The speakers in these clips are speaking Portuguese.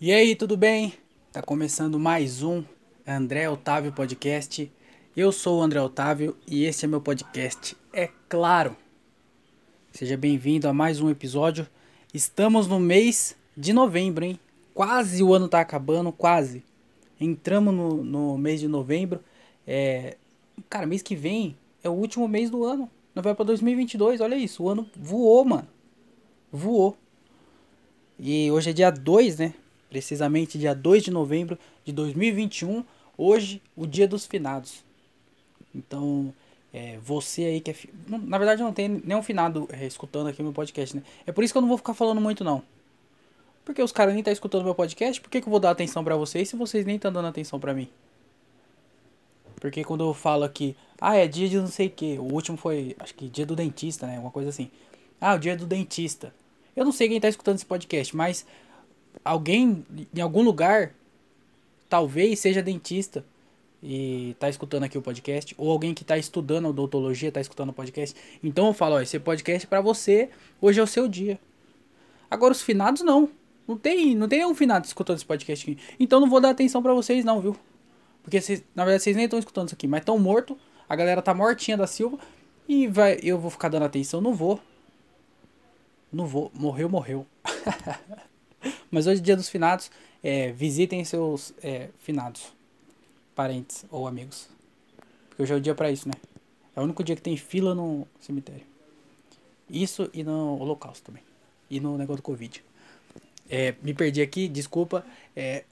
E aí, tudo bem? Tá começando mais um André Otávio Podcast. Eu sou o André Otávio e esse é meu podcast, é claro. Seja bem-vindo a mais um episódio. Estamos no mês de novembro, hein? Quase o ano tá acabando, quase. Entramos no, no mês de novembro. É... Cara, mês que vem é o último mês do ano. Não vai pra 2022, olha isso. O ano voou, mano. Voou. E hoje é dia 2, né? Precisamente dia 2 de novembro de 2021, hoje, o dia dos finados. Então, é, você aí que é. Na verdade, não tem nenhum finado é, escutando aqui meu podcast, né? É por isso que eu não vou ficar falando muito, não. Porque os caras nem tá escutando meu podcast, por que, que eu vou dar atenção para vocês se vocês nem estão dando atenção para mim? Porque quando eu falo aqui, ah, é dia de não sei o que, o último foi, acho que dia do dentista, né? Uma coisa assim. Ah, o dia do dentista. Eu não sei quem tá escutando esse podcast, mas alguém em algum lugar talvez seja dentista e tá escutando aqui o podcast, ou alguém que tá estudando odontologia tá escutando o podcast. Então eu falo, ó, esse podcast é para você, hoje é o seu dia. Agora os finados não. Não tem, não tem um finado escutando esse podcast aqui. Então não vou dar atenção para vocês não, viu? Porque vocês, na verdade vocês nem estão escutando isso aqui, mas estão morto, a galera tá mortinha da Silva e vai, eu vou ficar dando atenção, não vou. Não vou, morreu, morreu. Mas hoje, dia dos finados, é, visitem seus é, finados, parentes ou amigos. Porque hoje é o dia para isso, né? É o único dia que tem fila no cemitério. Isso e no holocausto também. E no negócio do Covid. É, me perdi aqui, desculpa. É...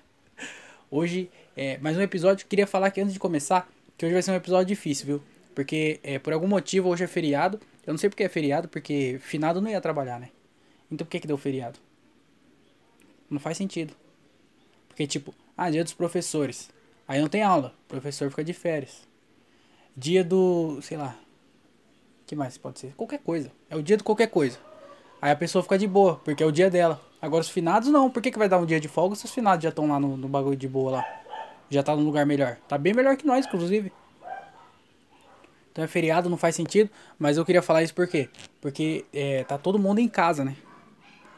hoje, é, mais um episódio. Queria falar que antes de começar, que hoje vai ser um episódio difícil, viu? Porque é, por algum motivo hoje é feriado. Eu não sei porque é feriado, porque finado não ia trabalhar, né? Então por que, que deu feriado? Não faz sentido. Porque, tipo, ah, dia dos professores. Aí não tem aula. O professor fica de férias. Dia do. sei lá. que mais pode ser? Qualquer coisa. É o dia de qualquer coisa. Aí a pessoa fica de boa, porque é o dia dela. Agora os finados não. Por que, que vai dar um dia de folga se os finados já estão lá no, no bagulho de boa lá? Já tá num lugar melhor. Tá bem melhor que nós, inclusive. Então é feriado, não faz sentido. Mas eu queria falar isso por quê? Porque é, tá todo mundo em casa, né?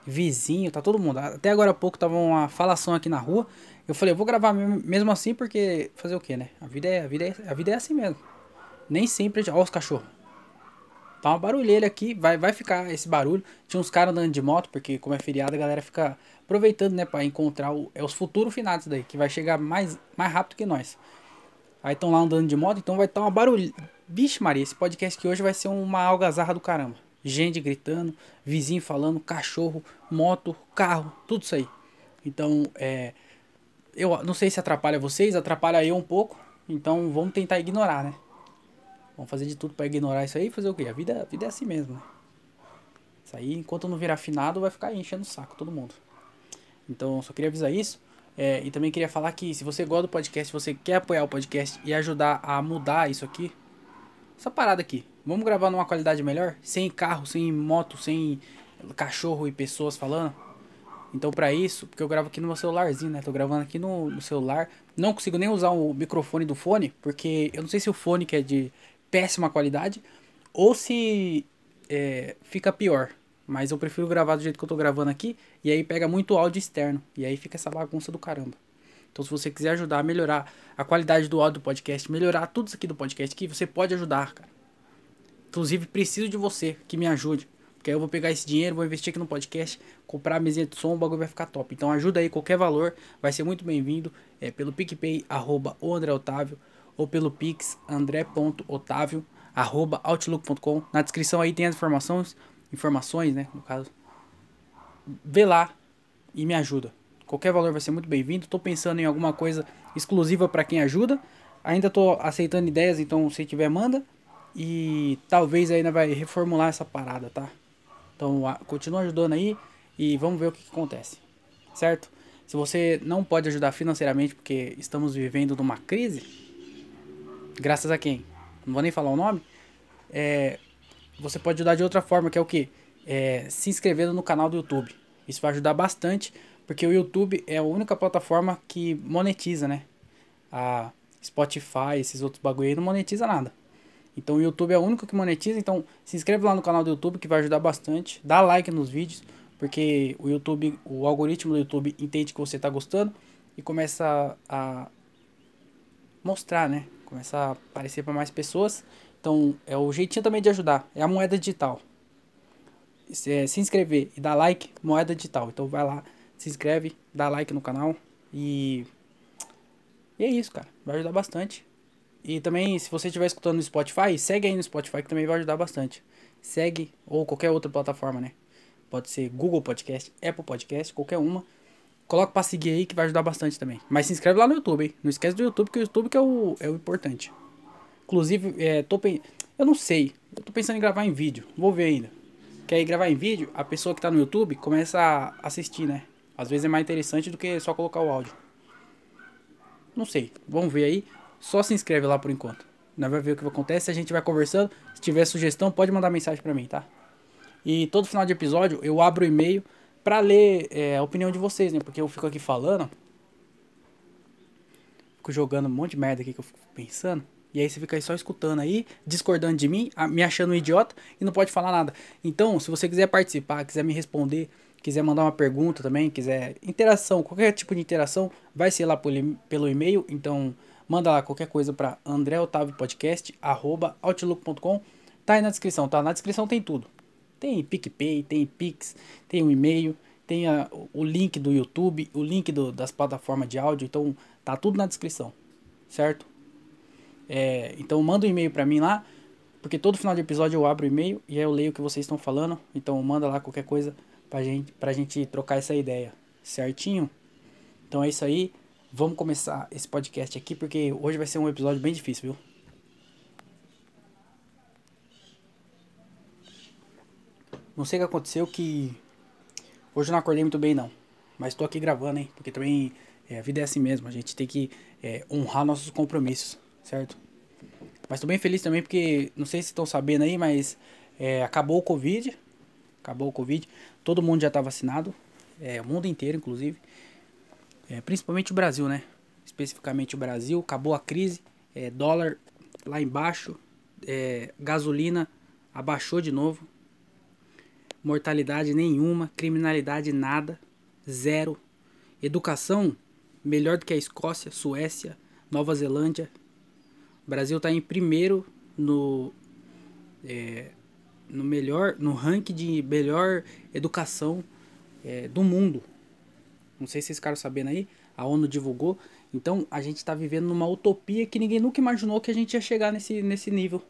Vizinho, tá todo mundo. Até agora há pouco tava uma falação aqui na rua. Eu falei, eu vou gravar mesmo assim porque fazer o que, né? A vida é a vida é, a vida é assim mesmo. Nem sempre, ó os cachorros. Tá uma barulheira aqui, vai vai ficar esse barulho. Tinha uns caras andando de moto, porque como é feriado, a galera fica aproveitando, né, para encontrar o, é os futuros finados daí, que vai chegar mais mais rápido que nós. Aí estão lá andando de moto, então vai estar tá uma barulho. Vixe Maria, esse podcast aqui hoje vai ser uma algazarra do caramba gente gritando, vizinho falando, cachorro, moto, carro, tudo isso aí. Então, é, eu não sei se atrapalha vocês, atrapalha eu um pouco. Então, vamos tentar ignorar, né? Vamos fazer de tudo para ignorar isso aí e fazer o quê? A vida, a vida é assim mesmo, né? Isso aí, enquanto não virar afinado, vai ficar enchendo o saco todo mundo. Então, só queria avisar isso. É, e também queria falar que se você gosta do podcast, se você quer apoiar o podcast e ajudar a mudar isso aqui, essa parada aqui, Vamos gravar numa qualidade melhor? Sem carro, sem moto, sem cachorro e pessoas falando? Então, para isso, porque eu gravo aqui no meu celularzinho, né? Tô gravando aqui no, no, celular. Não consigo nem usar o microfone do fone, porque eu não sei se o fone que é de péssima qualidade ou se é, fica pior. Mas eu prefiro gravar do jeito que eu tô gravando aqui e aí pega muito áudio externo. E aí fica essa bagunça do caramba. Então, se você quiser ajudar a melhorar a qualidade do áudio do podcast, melhorar tudo isso aqui do podcast aqui, você pode ajudar, cara. Inclusive, preciso de você que me ajude. Porque aí eu vou pegar esse dinheiro, vou investir aqui no podcast, comprar a mesinha de som, o bagulho vai ficar top. Então ajuda aí, qualquer valor, vai ser muito bem-vindo. É pelo PicPay, arroba o André Otávio, ou pelo Pix, andré.otávio, arroba outlook.com. Na descrição aí tem as informações, informações, né, no caso. Vê lá e me ajuda. Qualquer valor vai ser muito bem-vindo. Tô pensando em alguma coisa exclusiva para quem ajuda. Ainda tô aceitando ideias, então se tiver, manda. E talvez ainda vai reformular essa parada, tá? Então continua ajudando aí e vamos ver o que, que acontece. Certo? Se você não pode ajudar financeiramente porque estamos vivendo numa crise, graças a quem? Não vou nem falar o nome. É, você pode ajudar de outra forma, que é o que? É, se inscrevendo no canal do YouTube. Isso vai ajudar bastante, porque o YouTube é a única plataforma que monetiza, né? A Spotify, esses outros bagulho aí não monetiza nada. Então o YouTube é o único que monetiza, então se inscreve lá no canal do YouTube que vai ajudar bastante. Dá like nos vídeos, Porque o YouTube, o algoritmo do YouTube entende que você tá gostando e começa a mostrar, né? Começa a aparecer para mais pessoas. Então, é o jeitinho também de ajudar. É a moeda digital. Se, se inscrever e dar like, moeda digital. Então, vai lá, se inscreve, dá like no canal e. E é isso, cara. Vai ajudar bastante. E também, se você estiver escutando no Spotify, segue aí no Spotify que também vai ajudar bastante. Segue, ou qualquer outra plataforma, né? Pode ser Google Podcast, Apple Podcast, qualquer uma. Coloca pra seguir aí que vai ajudar bastante também. Mas se inscreve lá no YouTube, hein? Não esquece do YouTube, que o YouTube que é o, é o importante. Inclusive, é, tô eu não sei. Eu tô pensando em gravar em vídeo. Vou ver ainda. Que aí gravar em vídeo, a pessoa que tá no YouTube começa a assistir, né? Às vezes é mais interessante do que só colocar o áudio. Não sei. Vamos ver aí. Só se inscreve lá por enquanto. Nós vai ver o que acontece. A gente vai conversando. Se tiver sugestão, pode mandar mensagem pra mim, tá? E todo final de episódio eu abro o e-mail para ler é, a opinião de vocês, né? Porque eu fico aqui falando, fico jogando um monte de merda aqui que eu fico pensando. E aí você fica aí só escutando aí, discordando de mim, me achando um idiota e não pode falar nada. Então, se você quiser participar, quiser me responder, quiser mandar uma pergunta também, quiser interação, qualquer tipo de interação, vai ser lá pelo e-mail. Então, manda lá qualquer coisa para andreotaviopodcast@outlook.com. Tá aí na descrição, tá? Na descrição tem tudo. Tem PicPay, tem Pix, tem um e-mail, tem a, o link do YouTube, o link do, das plataformas de áudio, então tá tudo na descrição, certo? É, então manda um e-mail para mim lá, porque todo final de episódio eu abro o e-mail e aí eu leio o que vocês estão falando, então manda lá qualquer coisa pra gente, pra gente trocar essa ideia, certinho? Então é isso aí, vamos começar esse podcast aqui, porque hoje vai ser um episódio bem difícil, viu? Não sei o que aconteceu que. Hoje eu não acordei muito bem, não. Mas tô aqui gravando, hein? Porque também é, a vida é assim mesmo. A gente tem que é, honrar nossos compromissos, certo? Mas tô bem feliz também porque, não sei se estão sabendo aí, mas é, acabou o Covid. Acabou o Covid. Todo mundo já tá vacinado. É, o mundo inteiro, inclusive. É, principalmente o Brasil, né? Especificamente o Brasil. Acabou a crise. É, dólar lá embaixo. É, gasolina abaixou de novo mortalidade nenhuma, criminalidade nada, zero. Educação melhor do que a Escócia, Suécia, Nova Zelândia. O Brasil está em primeiro no é, no melhor no ranking de melhor educação é, do mundo. Não sei se vocês ficaram sabendo aí, a ONU divulgou. Então a gente está vivendo numa utopia que ninguém nunca imaginou que a gente ia chegar nesse, nesse nível.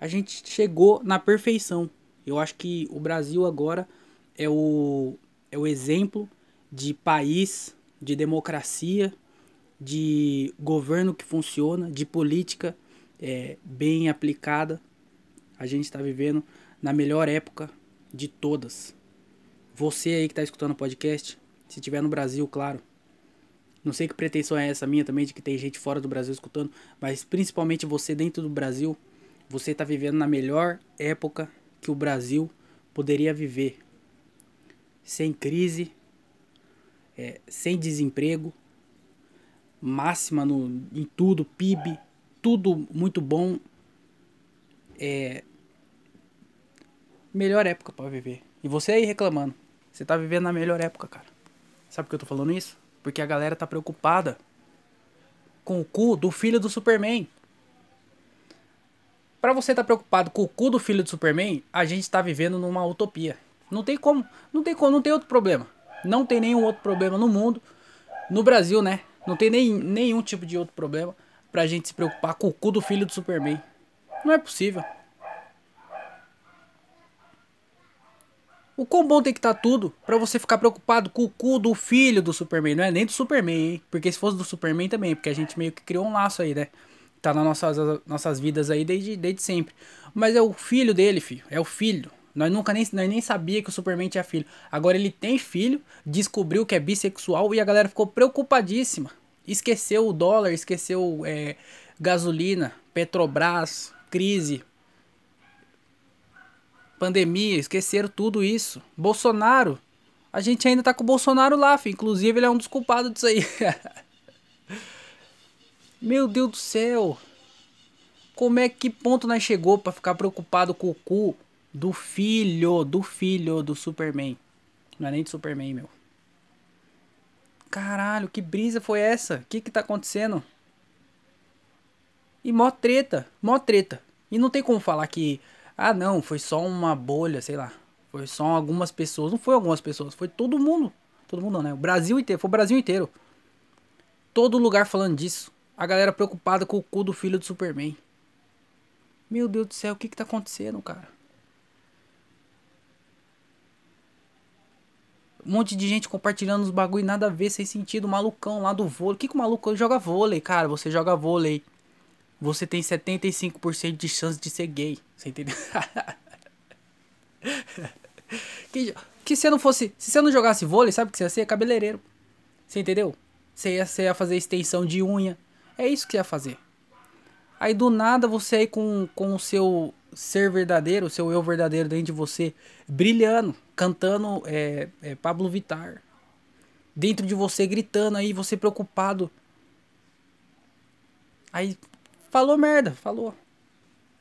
A gente chegou na perfeição. Eu acho que o Brasil agora é o, é o exemplo de país, de democracia, de governo que funciona, de política é, bem aplicada. A gente está vivendo na melhor época de todas. Você aí que está escutando o podcast, se estiver no Brasil, claro. Não sei que pretensão é essa minha também, de que tem gente fora do Brasil escutando, mas principalmente você dentro do Brasil, você está vivendo na melhor época que o Brasil poderia viver sem crise, é, sem desemprego, máxima no, em tudo, PIB, tudo muito bom. É, melhor época para viver. E você aí reclamando, você tá vivendo na melhor época, cara. Sabe por que eu tô falando isso? Porque a galera tá preocupada com o cu do filho do Superman. Para você tá preocupado com o cu do filho do Superman, a gente está vivendo numa utopia. Não tem como, não tem como, não tem outro problema. Não tem nenhum outro problema no mundo, no Brasil, né? Não tem nem, nenhum tipo de outro problema pra gente se preocupar com o cu do filho do Superman. Não é possível. O quão bom tem que estar tá tudo para você ficar preocupado com o cu do filho do Superman. Não é nem do Superman, hein? Porque se fosse do Superman também, porque a gente meio que criou um laço aí, né? tá nas nossas, nossas vidas aí desde, desde sempre. Mas é o filho dele, filho. É o filho. Nós nunca nem, nós nem sabia que o Superman tinha filho. Agora ele tem filho, descobriu que é bissexual e a galera ficou preocupadíssima. Esqueceu o dólar, esqueceu é, gasolina, Petrobras, crise, pandemia, esqueceram tudo isso. Bolsonaro, a gente ainda tá com o Bolsonaro lá, filho. Inclusive ele é um dos culpados disso aí. Meu Deus do céu. Como é que ponto nós chegou para ficar preocupado com o cu Do filho, do filho do Superman. Não é nem do Superman, meu. Caralho, que brisa foi essa? O que que tá acontecendo? E mó treta, mó treta. E não tem como falar que, ah não, foi só uma bolha, sei lá. Foi só algumas pessoas. Não foi algumas pessoas, foi todo mundo. Todo mundo não, né? O Brasil inteiro, foi o Brasil inteiro. Todo lugar falando disso. A galera preocupada com o cu do filho do Superman. Meu Deus do céu, o que que tá acontecendo, cara? Um monte de gente compartilhando os bagulho nada a ver, sem sentido. Malucão lá do vôlei. O que que o maluco joga vôlei, cara? Você joga vôlei. Você tem 75% de chance de ser gay. Você entendeu? que, que se eu não fosse. Se você não jogasse vôlei, sabe o que você ia ser? Cabeleireiro. Você entendeu? Você ia, você ia fazer extensão de unha. É isso que você ia fazer. Aí do nada você aí com, com o seu ser verdadeiro, o seu eu verdadeiro dentro de você, brilhando, cantando é, é, Pablo Vittar. Dentro de você, gritando aí, você preocupado. Aí falou merda, falou.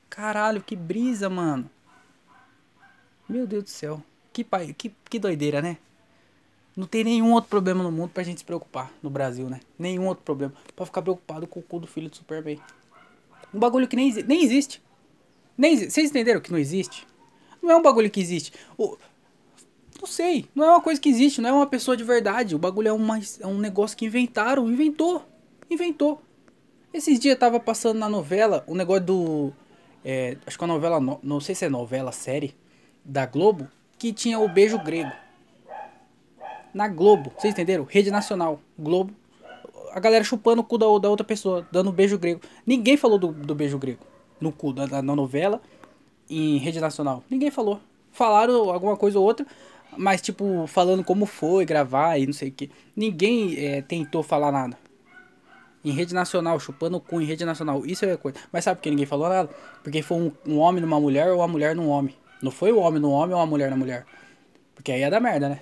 Caralho, que brisa, mano. Meu Deus do céu. Que, pai, que, que doideira, né? Não tem nenhum outro problema no mundo pra gente se preocupar no Brasil, né? Nenhum outro problema. Pra ficar preocupado com o cu do filho do Superman. Um bagulho que nem, nem existe. Nem, vocês entenderam que não existe? Não é um bagulho que existe. O, não sei. Não é uma coisa que existe. Não é uma pessoa de verdade. O bagulho é, uma, é um negócio que inventaram. Inventou. Inventou. Esses dias tava passando na novela o um negócio do. É, acho que a novela. No, não sei se é novela, série. Da Globo. Que tinha o beijo grego. Na Globo. Vocês entenderam? Rede Nacional. Globo. A galera chupando o cu da, da outra pessoa. Dando beijo grego. Ninguém falou do, do beijo grego no cu da, da novela em rede nacional. Ninguém falou. Falaram alguma coisa ou outra, mas tipo, falando como foi gravar e não sei o que. Ninguém é, tentou falar nada. Em rede nacional, chupando o cu em rede nacional. Isso é coisa. Mas sabe por que ninguém falou nada? Porque foi um, um homem numa mulher ou uma mulher num homem. Não foi o homem no homem ou a mulher na mulher. Porque aí é da merda, né?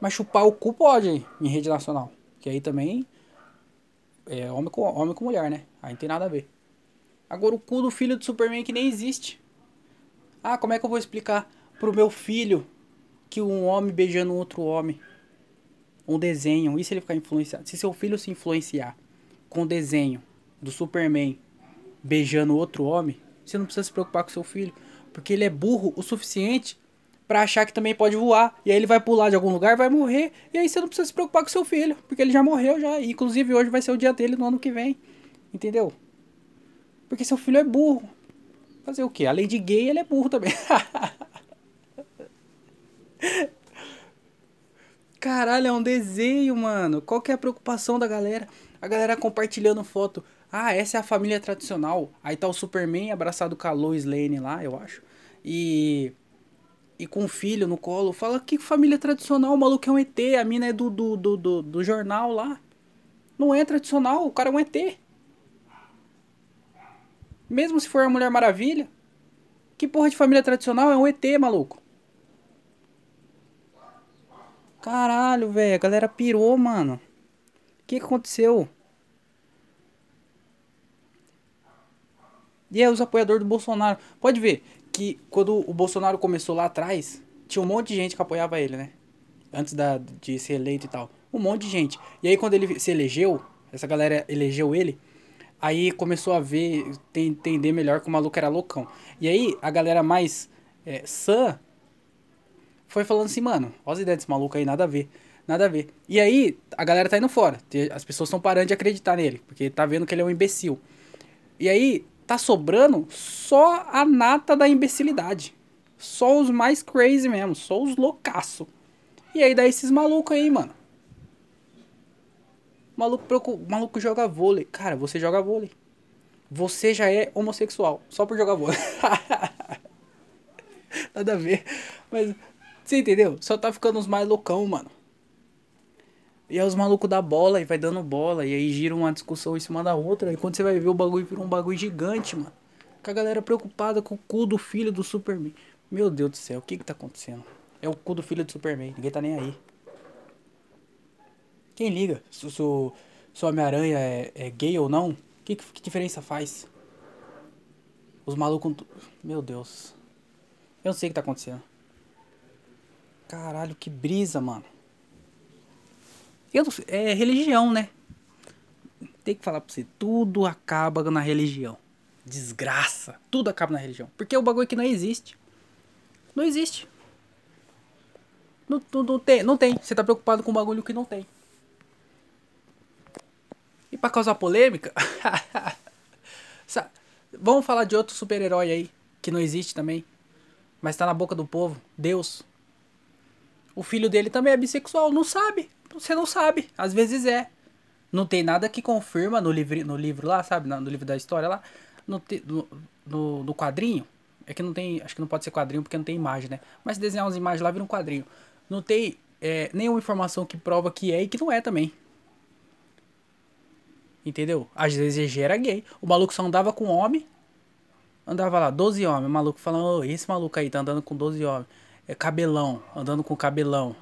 Mas chupar o cu pode em rede nacional. Que aí também é homem com, homem com mulher, né? Aí não tem nada a ver. Agora o cu do filho do Superman que nem existe. Ah, como é que eu vou explicar pro meu filho que um homem beijando outro homem? Um desenho. E se ele ficar influenciado? Se seu filho se influenciar com o desenho do Superman beijando outro homem, você não precisa se preocupar com seu filho. Porque ele é burro o suficiente para achar que também pode voar. E aí ele vai pular de algum lugar, vai morrer. E aí você não precisa se preocupar com seu filho. Porque ele já morreu já. E, inclusive hoje vai ser o dia dele no ano que vem. Entendeu? Porque seu filho é burro. Fazer o quê? Além de gay, ele é burro também. Caralho, é um desenho, mano. Qual que é a preocupação da galera? A galera compartilhando foto. Ah, essa é a família tradicional. Aí tá o Superman abraçado com a Lois Lane lá, eu acho. E. E com o filho no colo. Fala que família tradicional, o maluco é um ET. A mina é do, do, do, do, do jornal lá. Não é tradicional, o cara é um ET. Mesmo se for a Mulher Maravilha. Que porra de família tradicional é um ET, maluco. Caralho, velho. A galera pirou, mano. O que, que aconteceu? E é os apoiadores do Bolsonaro. Pode ver que quando o Bolsonaro começou lá atrás, tinha um monte de gente que apoiava ele, né? Antes da, de ser eleito e tal. Um monte de gente. E aí quando ele se elegeu, essa galera elegeu ele, Aí começou a ver, entender melhor que o maluco era loucão. E aí a galera mais é, sã foi falando assim, mano, olha as ideias desse maluco aí, nada a ver. Nada a ver. E aí a galera tá indo fora. As pessoas estão parando de acreditar nele, porque tá vendo que ele é um imbecil. E aí tá sobrando só a nata da imbecilidade. Só os mais crazy mesmo, só os loucaço. E aí dá esses malucos aí, mano maluco, maluco joga vôlei. Cara, você joga vôlei. Você já é homossexual, só por jogar vôlei. Nada a ver. Mas, você entendeu? Só tá ficando os mais loucão, mano. E aí os malucos da bola e vai dando bola. E aí gira uma discussão em cima da outra. E quando você vai ver o bagulho vira um bagulho gigante, mano. Com a galera preocupada com o cu do filho do Superman. Meu Deus do céu, o que que tá acontecendo? É o cu do filho do Superman. Ninguém tá nem aí. Quem liga se, o Homem-Aranha é, é, gay ou não? Que, que diferença faz? Os malucos. Meu Deus. Eu não sei o que tá acontecendo. Caralho, que brisa, mano. Eu não sei, é religião, né? Tem que falar pra você, tudo acaba na religião. Desgraça. Tudo acaba na religião. Porque é o bagulho que não existe. Não existe. Não, não, não tem, não tem. Você tá preocupado com um bagulho que não tem. E pra causar polêmica. Vamos falar de outro super-herói aí. Que não existe também. Mas tá na boca do povo. Deus. O filho dele também é bissexual. Não sabe. Você não sabe. Às vezes é. Não tem nada que confirma no livro, no livro lá, sabe? No livro da história lá. No, no, no, quadrinho. É que não tem. Acho que não pode ser quadrinho porque não tem imagem, né? Mas se desenhar umas imagens lá vira um quadrinho. Não tem é, nenhuma informação que prova que é e que não é também. Entendeu? Às vezes era gay. O maluco só andava com homem. Andava lá, 12 homens. O maluco falando, oh, esse maluco aí tá andando com 12 homens. É cabelão, andando com cabelão.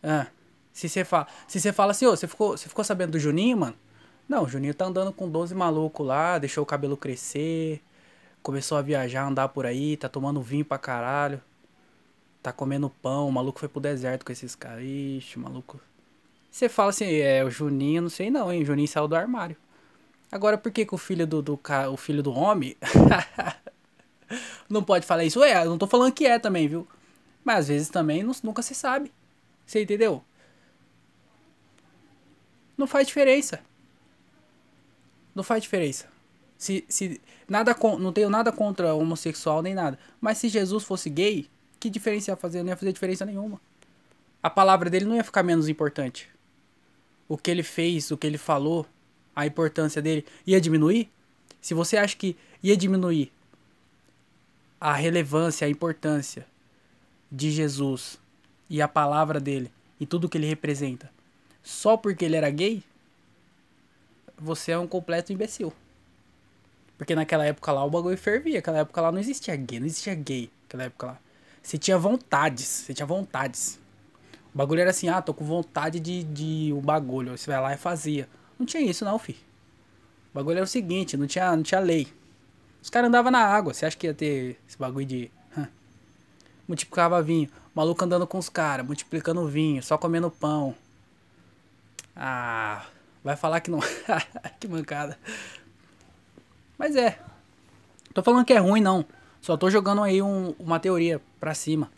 Ah, se você fala, se você fala assim, ô, você ficou, você ficou sabendo do Juninho, mano? Não, o Juninho tá andando com 12 malucos lá, deixou o cabelo crescer, começou a viajar, andar por aí, tá tomando vinho pra caralho. Tá comendo pão, o maluco foi pro deserto com esses caras. Ixi, maluco. Você fala assim, é, o Juninho, não sei não, hein? O Juninho saiu do armário. Agora, por que, que o filho do, do o filho do homem não pode falar isso? É, eu não tô falando que é também, viu? Mas às vezes também não, nunca se sabe. Você entendeu? Não faz diferença. Não faz diferença. Se, se nada não tenho nada contra homossexual nem nada. Mas se Jesus fosse gay, que diferença ia fazer? Não ia fazer diferença nenhuma. A palavra dele não ia ficar menos importante. O que ele fez, o que ele falou, a importância dele ia diminuir? Se você acha que ia diminuir a relevância, a importância de Jesus e a palavra dele e tudo que ele representa só porque ele era gay, você é um completo imbecil. Porque naquela época lá o bagulho fervia, naquela época lá não existia gay, não existia gay, naquela época lá. Você tinha vontades, você tinha vontades. O bagulho era assim, ah, tô com vontade de, de um bagulho, você vai lá e fazia. Não tinha isso não, fi. O bagulho era o seguinte, não tinha, não tinha lei. Os caras andavam na água, você acha que ia ter esse bagulho de... Multiplicava vinho. Maluco andando com os caras, multiplicando vinho, só comendo pão. Ah, vai falar que não... que mancada. Mas é. Tô falando que é ruim, não. Só tô jogando aí um, uma teoria pra cima.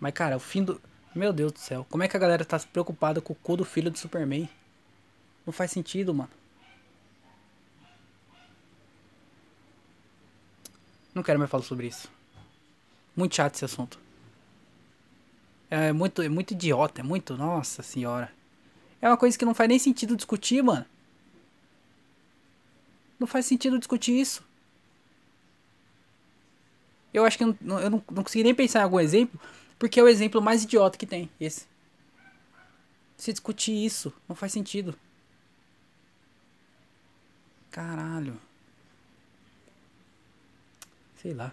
Mas, cara, o fim do... Meu Deus do céu. Como é que a galera tá preocupada com o cu do filho do Superman? Não faz sentido, mano. Não quero mais falar sobre isso. Muito chato esse assunto. É muito, é muito idiota, é muito. Nossa senhora. É uma coisa que não faz nem sentido discutir, mano. Não faz sentido discutir isso. Eu acho que eu não, eu não, não consegui nem pensar em algum exemplo porque é o exemplo mais idiota que tem, esse. Se discutir isso, não faz sentido. Caralho. Sei lá.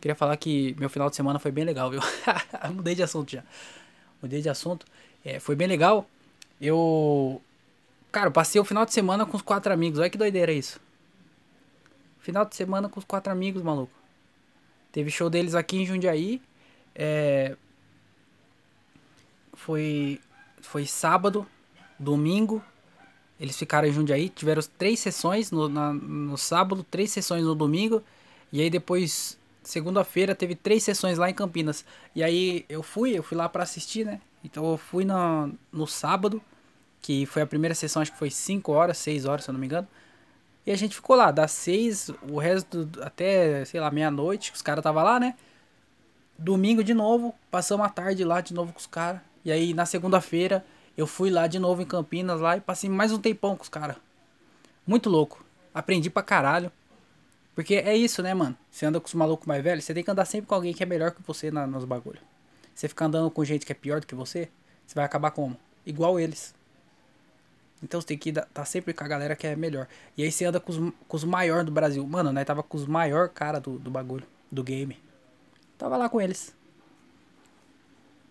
Queria falar que meu final de semana foi bem legal, viu? Mudei de assunto já. Mudei de assunto. É, foi bem legal. Eu. Cara, eu passei o final de semana com os quatro amigos. Olha que doideira isso. Final de semana com os quatro amigos, maluco. Teve show deles aqui em Jundiaí. É, foi, foi sábado, domingo. Eles ficaram em Jundiaí. Tiveram três sessões no, na, no sábado, três sessões no domingo. E aí depois, segunda-feira, teve três sessões lá em Campinas. E aí eu fui, eu fui lá para assistir, né? Então eu fui no, no sábado, que foi a primeira sessão, acho que foi 5 horas, 6 horas, se eu não me engano. E a gente ficou lá, das seis, o resto até, sei lá, meia-noite, os caras tava lá, né? Domingo de novo, passamos a tarde lá de novo com os caras. E aí na segunda-feira eu fui lá de novo em Campinas lá e passei mais um tempão com os caras. Muito louco. Aprendi pra caralho. Porque é isso, né, mano? Você anda com os malucos mais velhos, você tem que andar sempre com alguém que é melhor que você na, nos bagulhos. Você ficar andando com gente que é pior do que você, você vai acabar como? Igual eles. Então você tem que estar tá sempre com a galera que é melhor. E aí você anda com os, com os maiores do Brasil. Mano, nós tava com os maior cara do, do bagulho, do game. Tava lá com eles.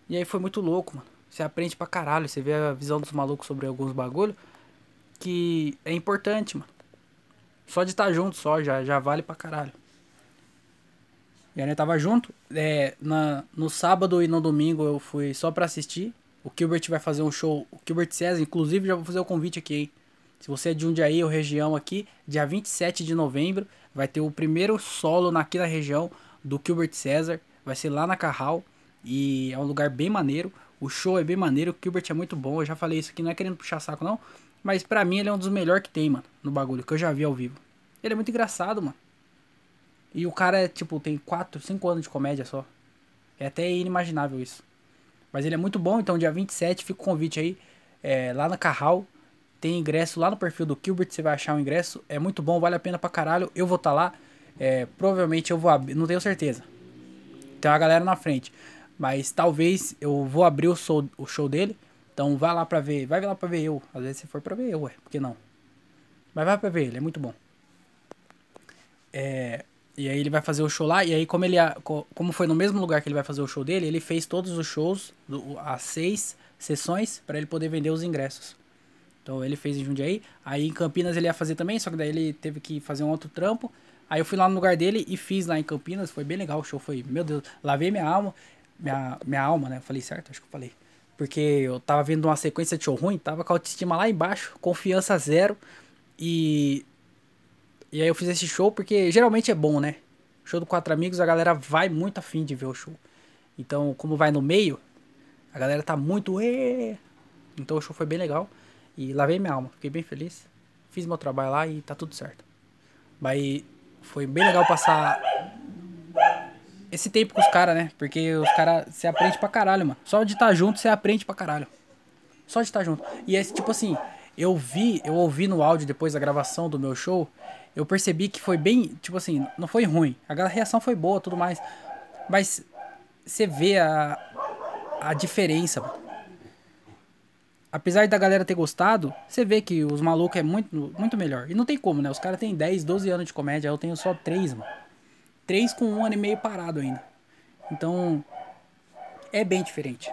E aí foi muito louco, mano. Você aprende pra caralho. Você vê a visão dos malucos sobre alguns bagulho. Que é importante, mano. Só de estar tá junto só, já, já vale pra caralho. E aí, né, tava junto. É, na, no sábado e no domingo eu fui só pra assistir. O Gilbert vai fazer um show. O Gilbert César, inclusive, já vou fazer o convite aqui, hein? Se você é de Jundiaí ou região aqui, dia 27 de novembro, vai ter o primeiro solo aqui na região do Gilbert César. Vai ser lá na Carral. E é um lugar bem maneiro. O show é bem maneiro. O Gilbert é muito bom. Eu já falei isso aqui, não é querendo puxar saco, não. Mas pra mim ele é um dos melhores que tem, mano, no bagulho, que eu já vi ao vivo. Ele é muito engraçado, mano. E o cara é, tipo, tem 4, 5 anos de comédia só. É até inimaginável isso. Mas ele é muito bom, então dia 27 fica o convite aí. É, lá na Carral. Tem ingresso lá no perfil do Gilbert, você vai achar o ingresso. É muito bom, vale a pena pra caralho. Eu vou estar tá lá. É, provavelmente eu vou abrir, não tenho certeza. Tem uma galera na frente. Mas talvez eu vou abrir o show, o show dele. Então vai lá pra ver. Vai lá pra ver eu. Às vezes se for pra ver eu, ué. Por que não? Mas vai pra ver ele, é muito bom. É, e aí ele vai fazer o show lá, e aí como ele como foi no mesmo lugar que ele vai fazer o show dele, ele fez todos os shows, as seis sessões, para ele poder vender os ingressos. Então ele fez em Jundiaí, aí em Campinas ele ia fazer também, só que daí ele teve que fazer um outro trampo. Aí eu fui lá no lugar dele e fiz lá em Campinas, foi bem legal o show, foi, meu Deus, lavei minha alma, minha, minha alma, né? Falei certo? Acho que eu falei. Porque eu tava vendo uma sequência de show ruim, tava com a autoestima lá embaixo, confiança zero. E e aí eu fiz esse show porque geralmente é bom, né? Show do Quatro Amigos, a galera vai muito afim de ver o show. Então, como vai no meio, a galera tá muito. Êêê! Então o show foi bem legal. E lavei minha alma, fiquei bem feliz. Fiz meu trabalho lá e tá tudo certo. Mas foi bem legal passar esse tempo com os caras, né? Porque os caras, você aprende pra caralho, mano. Só de estar tá junto, você aprende pra caralho. Só de estar tá junto. E é tipo assim, eu vi, eu ouvi no áudio depois da gravação do meu show eu percebi que foi bem, tipo assim, não foi ruim. A reação foi boa, tudo mais. Mas você vê a, a diferença, mano. Apesar da galera ter gostado, você vê que os malucos é muito, muito melhor. E não tem como, né? Os caras têm 10, 12 anos de comédia, eu tenho só 3, mano. 3 com um ano e meio parado ainda. Então, é bem diferente.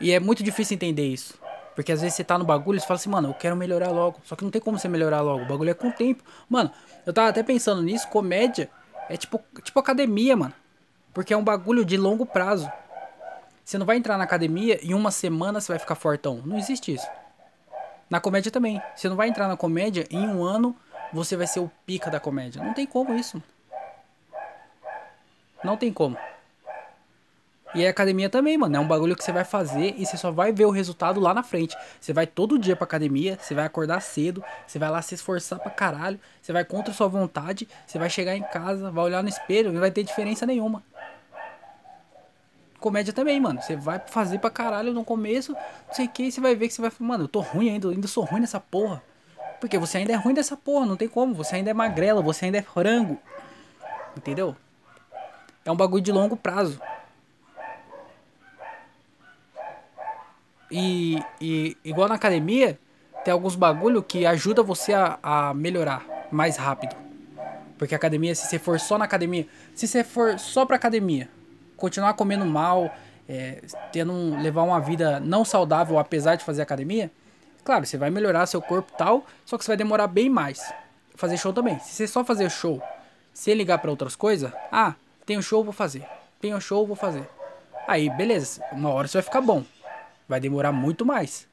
E é muito difícil entender isso. Porque às vezes você tá no bagulho e você fala assim, mano, eu quero melhorar logo. Só que não tem como você melhorar logo. O bagulho é com o tempo. Mano, eu tava até pensando nisso, comédia é tipo, tipo academia, mano. Porque é um bagulho de longo prazo. Você não vai entrar na academia e em uma semana você vai ficar fortão. Não existe isso. Na comédia também. Você não vai entrar na comédia e em um ano você vai ser o pica da comédia. Não tem como isso. Não tem como. E a academia também, mano. É um bagulho que você vai fazer e você só vai ver o resultado lá na frente. Você vai todo dia pra academia, você vai acordar cedo, você vai lá se esforçar pra caralho, você vai contra sua vontade, você vai chegar em casa, vai olhar no espelho e não vai ter diferença nenhuma. Comédia também, mano. Você vai fazer pra caralho no começo, não sei o que, você vai ver que você vai mano, eu tô ruim ainda, ainda sou ruim nessa porra. Porque você ainda é ruim dessa porra, não tem como. Você ainda é magrela, você ainda é frango. Entendeu? É um bagulho de longo prazo. E, e igual na academia, tem alguns bagulho que ajuda você a, a melhorar mais rápido. Porque academia, se você for só na academia, se você for só pra academia, continuar comendo mal, é, tendo um, levar uma vida não saudável apesar de fazer academia, claro, você vai melhorar seu corpo e tal, só que você vai demorar bem mais. Fazer show também. Se você só fazer show sem ligar para outras coisas, ah, tem um show, vou fazer. Tem um show, vou fazer. Aí, beleza, uma hora você vai ficar bom. Vai demorar muito mais.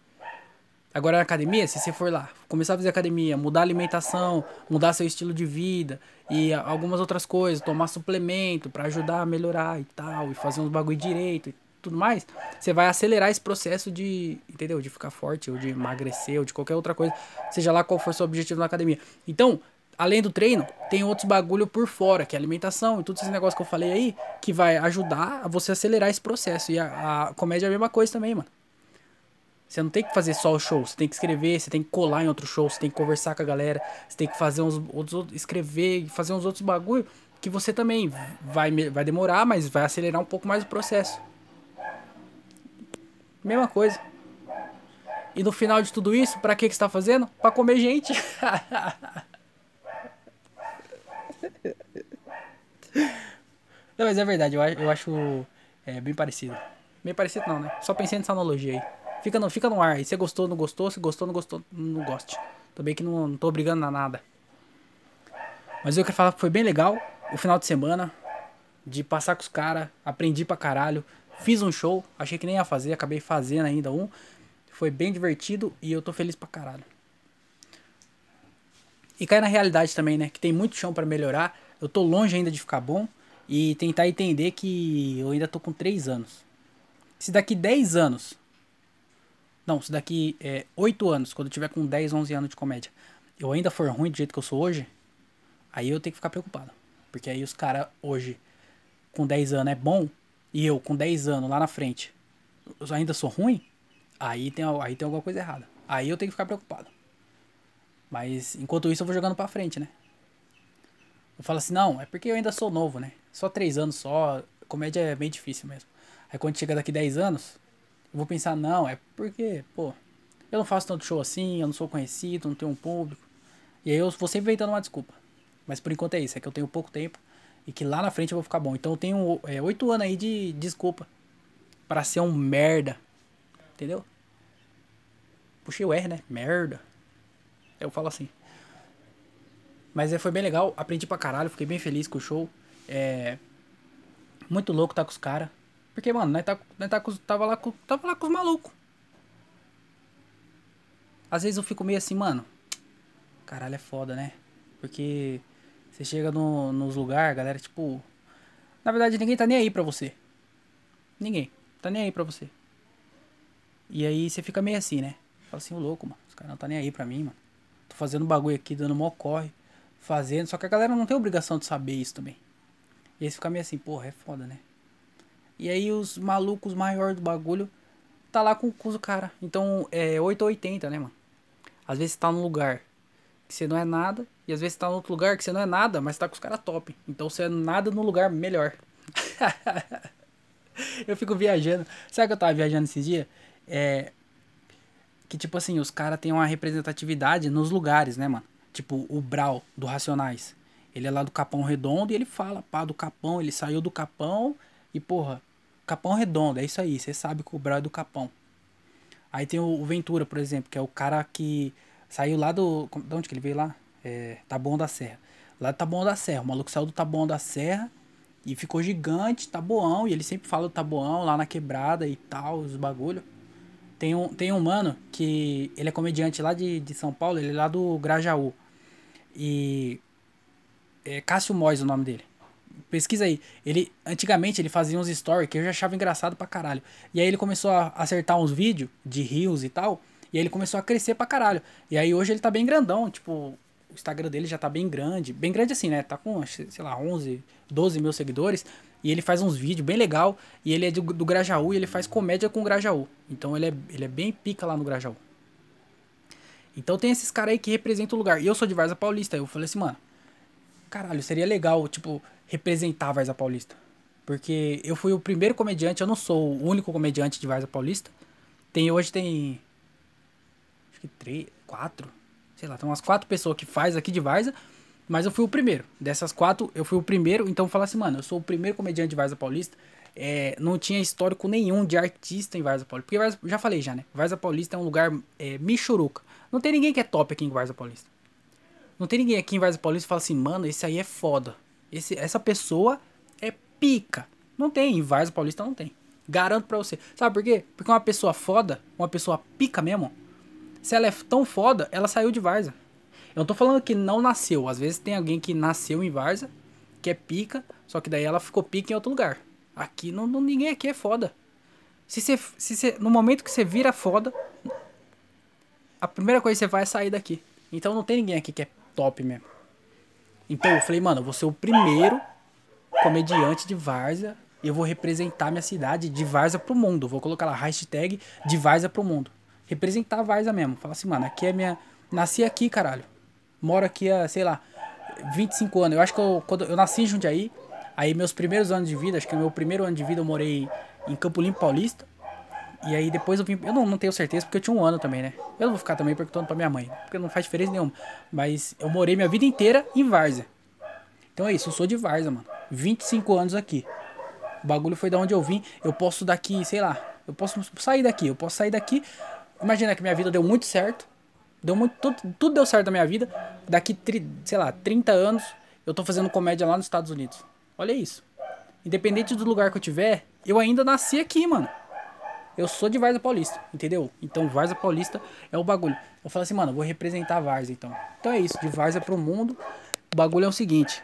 Agora na academia, se você for lá, começar a fazer academia, mudar a alimentação, mudar seu estilo de vida e algumas outras coisas, tomar suplemento para ajudar a melhorar e tal, e fazer uns bagulho direito e tudo mais, você vai acelerar esse processo de, entendeu? De ficar forte ou de emagrecer ou de qualquer outra coisa, seja lá qual for seu objetivo na academia. Então, além do treino, tem outros bagulho por fora, que é alimentação e tudo esse negócio que eu falei aí, que vai ajudar a você acelerar esse processo. E a, a comédia é a mesma coisa também, mano. Você não tem que fazer só o show, você tem que escrever, você tem que colar em outro show, você tem que conversar com a galera, você tem que fazer uns outros, escrever, fazer uns outros bagulho que você também vai, vai demorar, mas vai acelerar um pouco mais o processo. Mesma coisa. E no final de tudo isso, para que que você tá fazendo? Para comer gente. não, mas é verdade, eu, eu acho é, bem parecido. Bem parecido não, né? Só pensei nessa analogia aí. Fica no, fica no ar. E se gostou, não gostou. Se gostou, não gostou, não goste. Também que não, não tô obrigando a nada. Mas eu quero falar que foi bem legal o final de semana. De passar com os caras, aprendi pra caralho. Fiz um show, achei que nem ia fazer, acabei fazendo ainda um. Foi bem divertido e eu tô feliz pra caralho. E cai na realidade também, né? Que tem muito chão para melhorar. Eu tô longe ainda de ficar bom. E tentar entender que eu ainda tô com 3 anos. Se daqui 10 anos. Não, se daqui é, 8 anos, quando eu tiver com 10, 11 anos de comédia, eu ainda for ruim do jeito que eu sou hoje, aí eu tenho que ficar preocupado. Porque aí os caras hoje, com 10 anos é bom, e eu com 10 anos lá na frente, eu ainda sou ruim, aí tem, aí tem alguma coisa errada. Aí eu tenho que ficar preocupado. Mas enquanto isso eu vou jogando pra frente, né? Eu falo assim, não, é porque eu ainda sou novo, né? Só 3 anos só, comédia é bem difícil mesmo. Aí quando chega daqui 10 anos, eu vou pensar, não, é porque, pô, eu não faço tanto show assim, eu não sou conhecido, não tenho um público. E aí eu vou sempre inventando uma desculpa. Mas por enquanto é isso, é que eu tenho pouco tempo e que lá na frente eu vou ficar bom. Então eu tenho é, 8 anos aí de desculpa para ser um merda. Entendeu? Puxei o R, né? Merda. Eu falo assim. Mas é, foi bem legal, aprendi pra caralho, fiquei bem feliz com o show. É. Muito louco tá com os caras. Porque, mano, nós, tá, nós tá com, tava, lá com, tava lá com os malucos. Às vezes eu fico meio assim, mano. Caralho, é foda, né? Porque você chega no, nos lugares, galera, tipo. Na verdade, ninguém tá nem aí pra você. Ninguém. Tá nem aí pra você. E aí você fica meio assim, né? Fala assim, ô louco, mano. Os caras não tá nem aí pra mim, mano. Tô fazendo bagulho aqui, dando mó corre. Fazendo. Só que a galera não tem obrigação de saber isso também. E aí você fica meio assim, porra, é foda, né? E aí os malucos maiores do bagulho tá lá com, o cara. Então é 8 ou 80, né, mano? Às vezes você tá num lugar que você não é nada. E às vezes você tá em outro lugar que você não é nada, mas tá com os caras top. Então você é nada no lugar melhor. eu fico viajando. Sabe que eu tava viajando esses dias? É. Que tipo assim, os caras têm uma representatividade nos lugares, né, mano? Tipo, o Brau, do Racionais. Ele é lá do Capão Redondo e ele fala, pá, do Capão. Ele saiu do Capão e, porra, Capão Redondo, é isso aí. Você sabe que o Brau é do Capão. Aí tem o Ventura, por exemplo, que é o cara que saiu lá do. De onde que ele veio lá? É, Taboão da Serra. Lá do Taboão da Serra. O maluco saiu do Taboão da Serra e ficou gigante, Taboão. E ele sempre fala do Taboão lá na quebrada e tal, os bagulho. Tem um, tem um mano que ele é comediante lá de, de São Paulo, ele é lá do Grajaú. E. É Cássio Mois o nome dele. Pesquisa aí. Ele, antigamente, ele fazia uns stories que eu já achava engraçado pra caralho. E aí ele começou a acertar uns vídeos de rios e tal. E aí ele começou a crescer pra caralho. E aí hoje ele tá bem grandão. Tipo, Instagram dele já tá bem grande. Bem grande assim, né? Tá com, sei lá, 11, 12 mil seguidores. E ele faz uns vídeos bem legal. E ele é do, do Grajaú e ele faz comédia com o Grajaú. Então ele é, ele é bem pica lá no Grajaú. Então tem esses caras aí que representam o lugar. E eu sou de Varza Paulista. Eu falei assim, mano, caralho, seria legal, tipo, representar a Varza Paulista. Porque eu fui o primeiro comediante, eu não sou o único comediante de Varza Paulista. Tem, hoje tem. Acho que três, quatro. Sei lá, tem umas quatro pessoas que faz aqui de Varza. Mas eu fui o primeiro. Dessas quatro, eu fui o primeiro. Então falo assim, mano, eu sou o primeiro comediante de Varza Paulista. É, não tinha histórico nenhum de artista em Varza Paulista. Porque Varza, já falei já, né? Varza Paulista é um lugar é, michuruca. Não tem ninguém que é top aqui em Varza Paulista. Não tem ninguém aqui em Varza Paulista que fala assim, mano, esse aí é foda. Esse, essa pessoa é pica. Não tem, em Varza Paulista não tem. Garanto pra você. Sabe por quê? Porque uma pessoa foda, uma pessoa pica mesmo, se ela é tão foda, ela saiu de Varza. Eu não tô falando que não nasceu. Às vezes tem alguém que nasceu em Varza, que é pica, só que daí ela ficou pica em outro lugar. Aqui não, não ninguém aqui é foda. Se você, se você, no momento que você vira foda, a primeira coisa que você vai é sair daqui. Então não tem ninguém aqui que é top mesmo. Então eu falei, mano, eu vou ser o primeiro comediante de Várzea e eu vou representar minha cidade de Várzea pro mundo. Vou colocar lá hashtag de Várzea pro mundo. Representar a Várzea mesmo. Falar assim, mano, aqui é minha. Nasci aqui, caralho. Moro aqui há, sei lá, 25 anos. Eu acho que eu, quando eu nasci em Jundiaí, aí meus primeiros anos de vida, acho que meu primeiro ano de vida eu morei em Campo Limpo Paulista. E aí depois eu vim. Eu não, não tenho certeza porque eu tinha um ano também, né? Eu não vou ficar também perguntando pra minha mãe, porque não faz diferença nenhuma. Mas eu morei minha vida inteira em Várzea. Então é isso, eu sou de Várzea, mano. 25 anos aqui. O bagulho foi da onde eu vim. Eu posso daqui, sei lá. Eu posso sair daqui. Eu posso sair daqui. Imagina que minha vida deu muito certo. Deu muito. Tudo, tudo deu certo na minha vida. Daqui, sei lá, 30 anos. eu tô fazendo comédia lá nos Estados Unidos. Olha isso. Independente do lugar que eu tiver, eu ainda nasci aqui, mano. Eu sou de Varza Paulista, entendeu? Então Varza Paulista é o bagulho. Eu falo assim, mano, vou representar Varza então. Então é isso, de Varza pro mundo. O bagulho é o seguinte,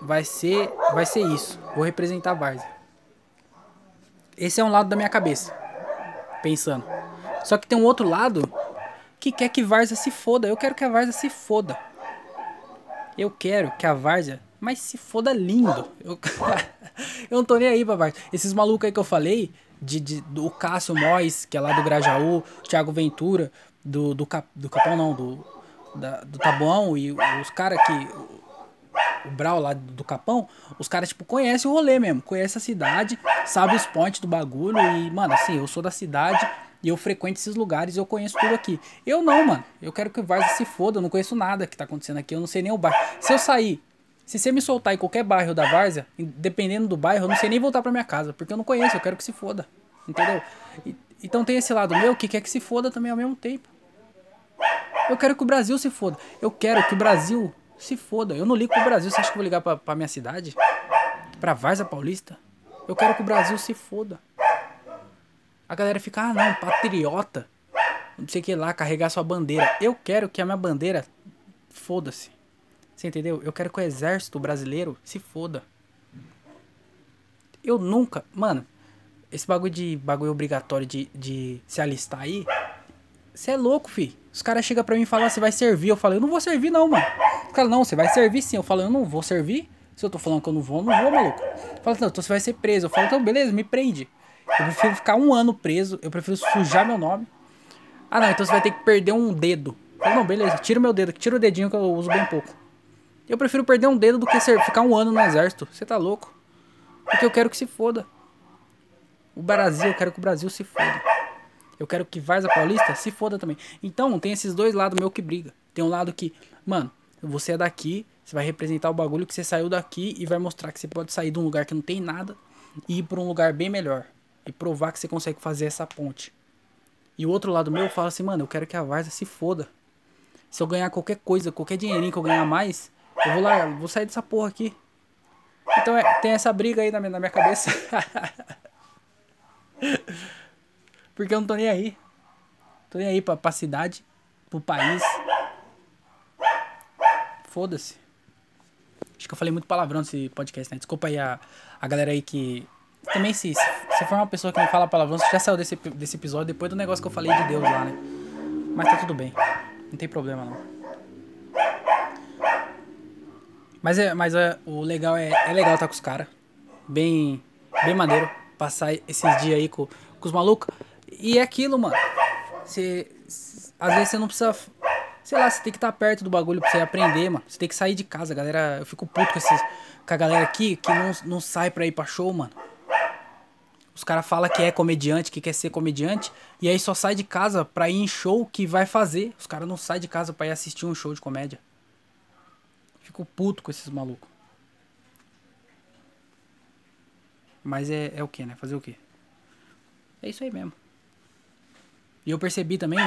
vai ser, vai ser isso. Vou representar Varza. Esse é um lado da minha cabeça, pensando. Só que tem um outro lado que quer que Varza se foda. Eu quero que a Varza se foda. Eu quero que a Várzea, mas se foda lindo. Eu, eu não tô nem aí pra Várzea. Esses malucos aí que eu falei, de, de, do Cássio Mois, que é lá do Grajaú, Thiago Ventura, do, do, Cap, do Capão não, do, da, do Tabuão, e os caras que. O Brau lá do Capão, os caras, tipo, conhecem o rolê mesmo, conhecem a cidade, sabe os pontos do bagulho, e, mano, assim, eu sou da cidade e eu frequento esses lugares, eu conheço tudo aqui. Eu não, mano. Eu quero que o Varsa se foda, eu não conheço nada que tá acontecendo aqui, eu não sei nem o bairro. Se eu sair, se você me soltar em qualquer bairro da Várzea, dependendo do bairro, eu não sei nem voltar pra minha casa, porque eu não conheço, eu quero que se foda. Entendeu? E, então tem esse lado meu que quer que se foda também ao mesmo tempo. Eu quero que o Brasil se foda. Eu quero que o Brasil se foda. Eu não ligo pro Brasil. Você acha que eu vou ligar pra, pra minha cidade? Pra Várzea Paulista? Eu quero que o Brasil se foda. A galera fica, ah não, patriota. Não sei o que lá, carregar sua bandeira. Eu quero que a minha bandeira foda-se. Você entendeu? Eu quero que o exército brasileiro se foda. Eu nunca. Mano, esse bagulho de bagulho obrigatório de, de se alistar aí. Você é louco, fi. Os caras chegam pra mim e falam, você vai servir. Eu falo, eu não vou servir, não, mano. Os caras, não, você vai servir sim. Eu falo, eu não vou servir. Se eu tô falando que eu não vou, eu não vou, maluco. Fala, não, então você vai ser preso. Eu falo, então beleza, me prende. Eu prefiro ficar um ano preso, eu prefiro sujar meu nome. Ah não, então você vai ter que perder um dedo. Falo, não, beleza, tira o meu dedo, tira o dedinho que eu uso bem pouco. Eu prefiro perder um dedo do que ser, ficar um ano no exército. Você tá louco? Porque eu quero que se foda. O Brasil, eu quero que o Brasil se foda. Eu quero que Varza Paulista se foda também. Então, tem esses dois lados meu que briga. Tem um lado que, mano, você é daqui, você vai representar o bagulho que você saiu daqui e vai mostrar que você pode sair de um lugar que não tem nada e ir pra um lugar bem melhor e provar que você consegue fazer essa ponte. E o outro lado meu fala assim, mano, eu quero que a Varsa se foda. Se eu ganhar qualquer coisa, qualquer dinheirinho que eu ganhar mais, eu vou lá, vou sair dessa porra aqui. Então é, tem essa briga aí na minha, na minha cabeça. Porque eu não tô nem aí. Tô nem aí pra, pra cidade, pro país. Foda-se. Acho que eu falei muito palavrão nesse podcast, né? Desculpa aí a, a galera aí que também se, se for uma pessoa que não fala palavrão, você já saiu desse, desse episódio depois do negócio que eu falei de Deus lá, né? Mas tá tudo bem. Não tem problema não. Mas é, mas é, o legal é, é legal estar tá com os caras. Bem, bem maneiro. Passar esses dias aí com, com os malucos. E é aquilo, mano. Às vezes você não precisa. Sei lá, você tem que estar tá perto do bagulho pra você aprender, mano. Você tem que sair de casa, galera. Eu fico puto com, esses, com a galera aqui que não, não sai pra ir pra show, mano. Os caras falam que é comediante, que quer ser comediante, e aí só sai de casa pra ir em show que vai fazer. Os caras não saem de casa pra ir assistir um show de comédia. Fico puto com esses malucos. Mas é, é o que, né? Fazer o quê? É isso aí mesmo. E eu percebi também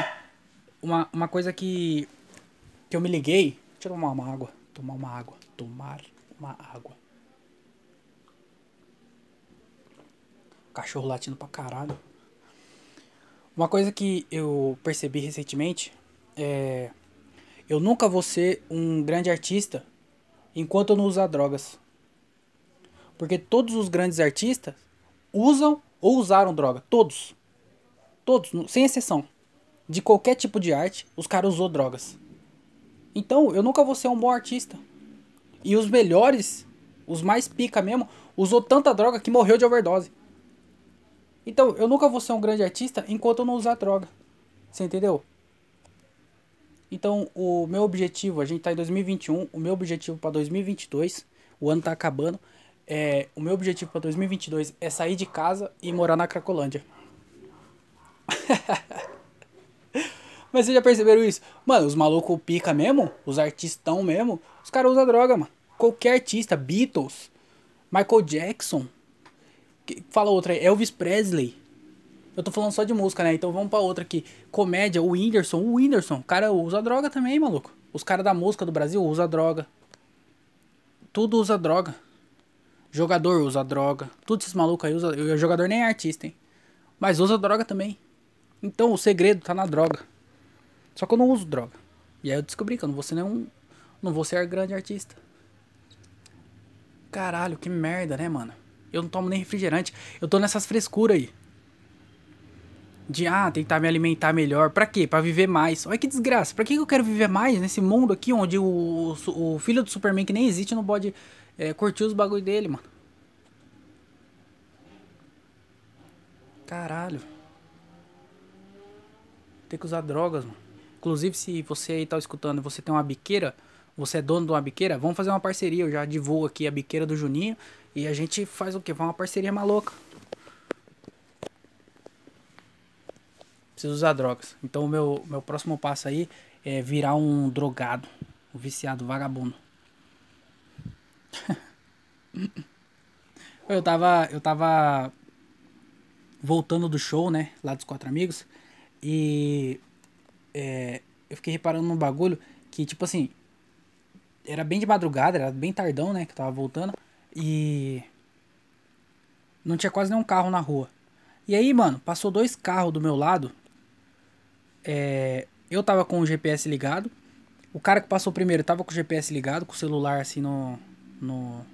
uma, uma coisa que, que eu me liguei. Deixa eu tomar uma água. Tomar uma água. Tomar uma água. Cachorro latindo pra caralho. Uma coisa que eu percebi recentemente é. Eu nunca vou ser um grande artista enquanto eu não usar drogas. Porque todos os grandes artistas usam ou usaram droga. Todos. Todos, sem exceção. De qualquer tipo de arte, os caras usou drogas. Então, eu nunca vou ser um bom artista. E os melhores, os mais pica mesmo, usou tanta droga que morreu de overdose. Então, eu nunca vou ser um grande artista enquanto eu não usar droga. Você entendeu? Então, o meu objetivo, a gente tá em 2021, o meu objetivo para 2022, o ano tá acabando, é, o meu objetivo para 2022 é sair de casa e morar na Cracolândia. Mas vocês já perceberam isso? Mano, os malucos pica mesmo, os artistão mesmo, os caras usam droga, mano. Qualquer artista, Beatles, Michael Jackson, Fala outra Elvis Presley. Eu tô falando só de música, né? Então vamos pra outra aqui. Comédia, o Whindersson. O Whindersson, o cara usa droga também, maluco. Os caras da música do Brasil usam droga. tudo usa droga. Jogador usa droga. Todos esses malucos aí usa. O jogador nem é artista, hein? Mas usa droga também. Então o segredo tá na droga. Só que eu não uso droga. E aí eu descobri que eu não vou ser nenhum. Não vou ser grande artista. Caralho, que merda, né, mano? Eu não tomo nem refrigerante. Eu tô nessas frescuras aí. De, ah, tentar me alimentar melhor. Pra quê? Pra viver mais. Olha que desgraça. Pra que eu quero viver mais nesse mundo aqui onde o, o filho do Superman que nem existe não pode é, curtir os bagulho dele, mano? Caralho. Tem que usar drogas, mano. Inclusive, se você aí tá escutando e você tem uma biqueira, você é dono de uma biqueira, vamos fazer uma parceria. Eu já divulgo aqui a biqueira do Juninho. E a gente faz o quê? Faz uma parceria maluca. Preciso usar drogas. Então o meu, meu próximo passo aí é virar um drogado. Um viciado vagabundo. eu tava. Eu tava voltando do show, né? Lá dos quatro amigos. E é, eu fiquei reparando num bagulho que, tipo assim, era bem de madrugada, era bem tardão, né? Que eu tava voltando. E não tinha quase nenhum carro na rua. E aí, mano, passou dois carros do meu lado. É, eu tava com o GPS ligado. O cara que passou primeiro tava com o GPS ligado, com o celular assim no, no,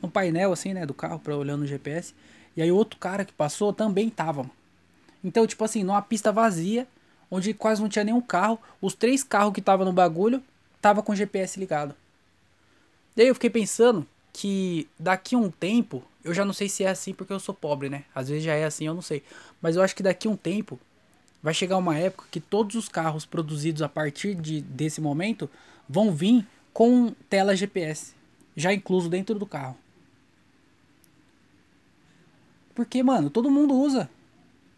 no painel assim, né, do carro, para olhando o GPS. E aí outro cara que passou também tava. Então, tipo assim, numa pista vazia, onde quase não tinha nenhum carro, os três carros que tava no bagulho tava com o GPS ligado. Daí eu fiquei pensando que daqui a um tempo, eu já não sei se é assim porque eu sou pobre, né? Às vezes já é assim, eu não sei. Mas eu acho que daqui a um tempo vai chegar uma época que todos os carros produzidos a partir de, desse momento vão vir com tela GPS, já incluso dentro do carro. Porque, mano, todo mundo usa.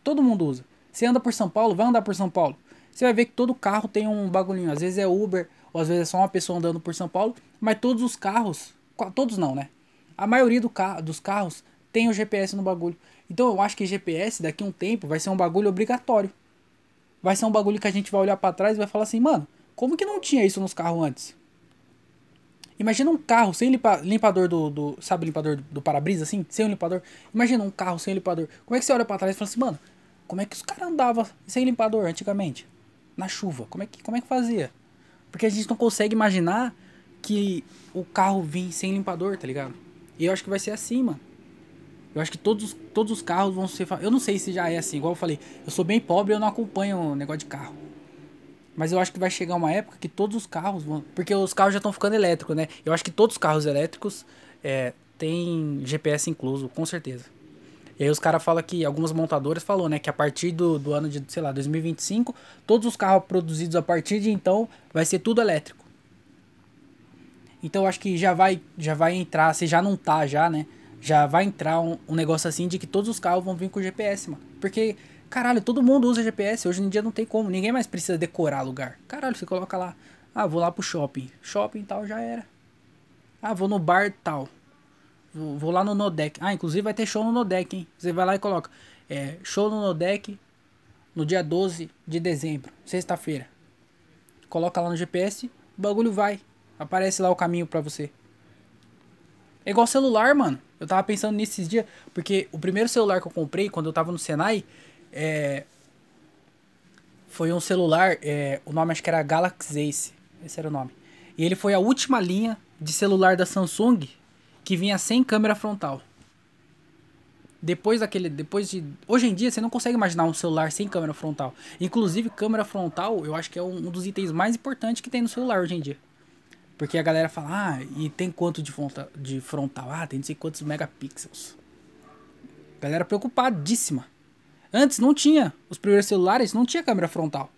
Todo mundo usa. Você anda por São Paulo, vai andar por São Paulo. Você vai ver que todo carro tem um bagulhinho. Às vezes é Uber, ou às vezes é só uma pessoa andando por São Paulo. Mas todos os carros Todos não, né? A maioria do ca dos carros tem o GPS no bagulho. Então eu acho que GPS daqui a um tempo vai ser um bagulho obrigatório. Vai ser um bagulho que a gente vai olhar para trás e vai falar assim, mano, como que não tinha isso nos carros antes? Imagina um carro sem limpa, limpador do, do. Sabe limpador do, do para-brisa assim? Sem o limpador. Imagina um carro sem limpador. Como é que você olha para trás e fala assim, mano, como é que os caras andavam sem limpador antigamente? Na chuva. Como é que, como é que fazia? Porque a gente não consegue imaginar que o carro vir sem limpador, tá ligado? E eu acho que vai ser assim, mano. Eu acho que todos, todos os carros vão ser. Eu não sei se já é assim, igual eu falei. Eu sou bem pobre eu não acompanho o negócio de carro. Mas eu acho que vai chegar uma época que todos os carros vão. Porque os carros já estão ficando elétricos, né? Eu acho que todos os carros elétricos é, têm GPS incluso, com certeza. E aí os caras falam que, algumas montadoras falou, né? Que a partir do, do ano de, sei lá, 2025, todos os carros produzidos a partir de então vai ser tudo elétrico. Então acho que já vai, já vai entrar, se já não tá já, né? Já vai entrar um, um negócio assim de que todos os carros vão vir com GPS, mano. Porque, caralho, todo mundo usa GPS. Hoje em dia não tem como. Ninguém mais precisa decorar lugar. Caralho, você coloca lá. Ah, vou lá pro shopping. Shopping tal já era. Ah, vou no bar tal. Vou, vou lá no Nodec. Ah, inclusive vai ter show no Nodec, hein? Você vai lá e coloca. É, show no Nodec no dia 12 de dezembro, sexta-feira. Coloca lá no GPS, o bagulho vai. Aparece lá o caminho para você. É igual celular, mano. Eu tava pensando nisso esses dias, porque o primeiro celular que eu comprei quando eu tava no Senai é foi um celular, é, o nome acho que era Galaxy Ace, esse era o nome. E ele foi a última linha de celular da Samsung que vinha sem câmera frontal. Depois daquele, depois de, hoje em dia você não consegue imaginar um celular sem câmera frontal. Inclusive câmera frontal, eu acho que é um, dos itens mais importantes que tem no celular hoje em dia. Porque a galera fala, ah, e tem quanto de, fronta, de frontal? Ah, tem não sei quantos megapixels. Galera preocupadíssima. Antes não tinha. Os primeiros celulares não tinha câmera frontal.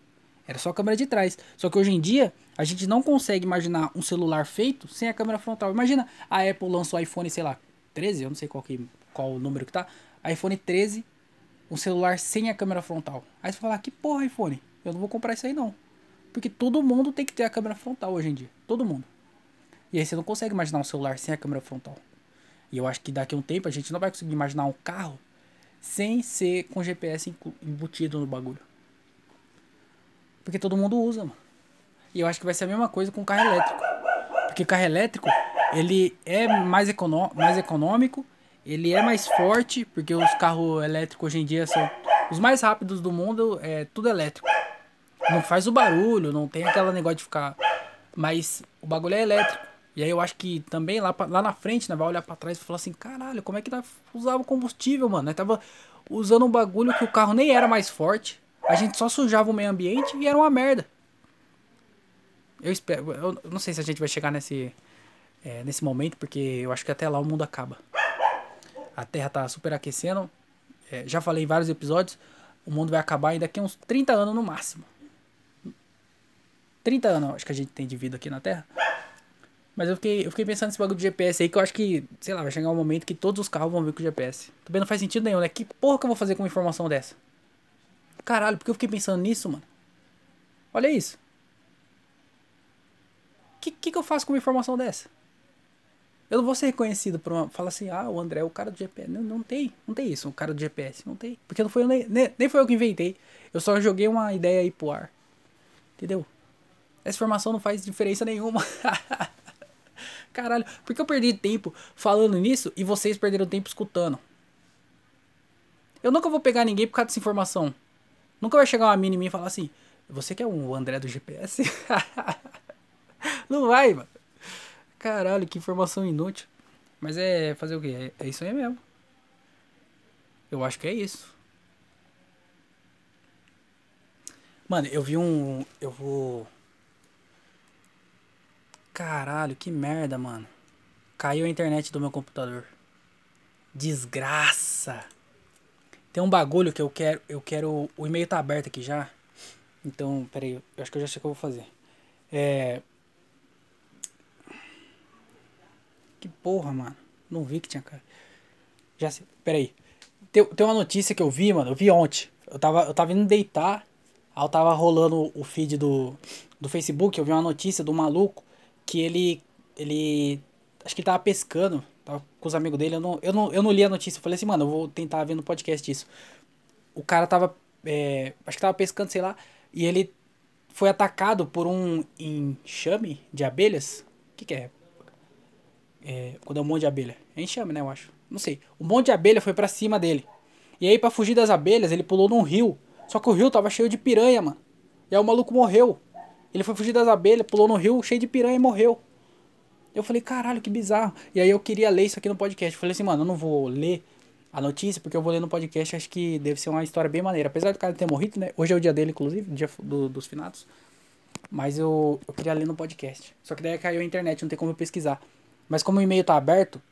Era só câmera de trás. Só que hoje em dia, a gente não consegue imaginar um celular feito sem a câmera frontal. Imagina, a Apple lançou o iPhone, sei lá, 13, eu não sei qual, que, qual o número que tá. iPhone 13, um celular sem a câmera frontal. Aí você fala, que porra iPhone? Eu não vou comprar isso aí não. Porque todo mundo tem que ter a câmera frontal hoje em dia. Todo mundo. E aí você não consegue imaginar um celular sem a câmera frontal. E eu acho que daqui a um tempo a gente não vai conseguir imaginar um carro sem ser com GPS embutido no bagulho. Porque todo mundo usa, mano. E eu acho que vai ser a mesma coisa com carro elétrico. Porque carro elétrico ele é mais, mais econômico, ele é mais forte, porque os carros elétricos hoje em dia são os mais rápidos do mundo, é tudo elétrico. Não faz o barulho, não tem aquela negócio de ficar. Mas o bagulho é elétrico. E aí eu acho que também lá, pra, lá na frente, né, vai olhar pra trás e falar assim, caralho, como é que nós usava combustível, mano? Nós tava usando um bagulho que o carro nem era mais forte. A gente só sujava o meio ambiente e era uma merda. Eu espero. Eu não sei se a gente vai chegar nesse, é, nesse momento, porque eu acho que até lá o mundo acaba. A Terra tá super aquecendo. É, já falei em vários episódios. O mundo vai acabar em daqui uns 30 anos no máximo. 30 anos, acho que a gente tem de vida aqui na Terra. Mas eu fiquei, eu fiquei pensando nesse bagulho de GPS aí, que eu acho que, sei lá, vai chegar um momento que todos os carros vão vir com GPS. Também não faz sentido nenhum, né? Que porra que eu vou fazer com uma informação dessa? Caralho, porque eu fiquei pensando nisso, mano? Olha isso. O que, que, eu faço com uma informação dessa? Eu não vou ser reconhecido por uma. Fala assim, ah, o André é o cara do GPS. Não, não tem, não tem isso, o cara do GPS. Não tem. Porque não foi eu, nem, nem foi eu que inventei. Eu só joguei uma ideia aí pro ar. Entendeu? Essa informação não faz diferença nenhuma. Caralho, porque eu perdi tempo falando nisso e vocês perderam tempo escutando. Eu nunca vou pegar ninguém por causa dessa informação. Nunca vai chegar uma mina em mim e falar assim: Você que é um André do GPS? não vai, mano. Caralho, que informação inútil. Mas é fazer o quê? É, é isso aí mesmo. Eu acho que é isso. Mano, eu vi um. Eu vou. Caralho, que merda, mano. Caiu a internet do meu computador. Desgraça. Tem um bagulho que eu quero. Eu quero. O e-mail tá aberto aqui já. Então, peraí. Eu acho que eu já sei o que eu vou fazer. É. porra, mano. Não vi que tinha cara. Já sei. Peraí. Tem, tem uma notícia que eu vi, mano. Eu vi ontem. Eu tava, eu tava indo deitar. Aí eu tava rolando o feed do, do Facebook. Eu vi uma notícia do maluco que ele. Ele. Acho que ele tava pescando. Tava com os amigos dele. Eu não, eu, não, eu não li a notícia. Eu falei assim, mano, eu vou tentar ver no podcast isso. O cara tava. É, acho que tava pescando, sei lá. E ele foi atacado por um enxame de abelhas. O que, que é? É? Quando é um monte de abelha. É enxame, né? Eu acho. Não sei. Um monte de abelha foi para cima dele. E aí, para fugir das abelhas, ele pulou num rio. Só que o rio tava cheio de piranha, mano. E aí o maluco morreu. Ele foi fugir das abelhas, pulou no rio cheio de piranha e morreu. Eu falei, caralho, que bizarro. E aí eu queria ler isso aqui no podcast. Eu falei assim, mano, eu não vou ler a notícia, porque eu vou ler no podcast. Acho que deve ser uma história bem maneira. Apesar do cara ter morrido, né? Hoje é o dia dele, inclusive, dia do, dos finados. Mas eu, eu queria ler no podcast. Só que daí caiu a internet, não tem como eu pesquisar. Mas como o e-mail tá aberto.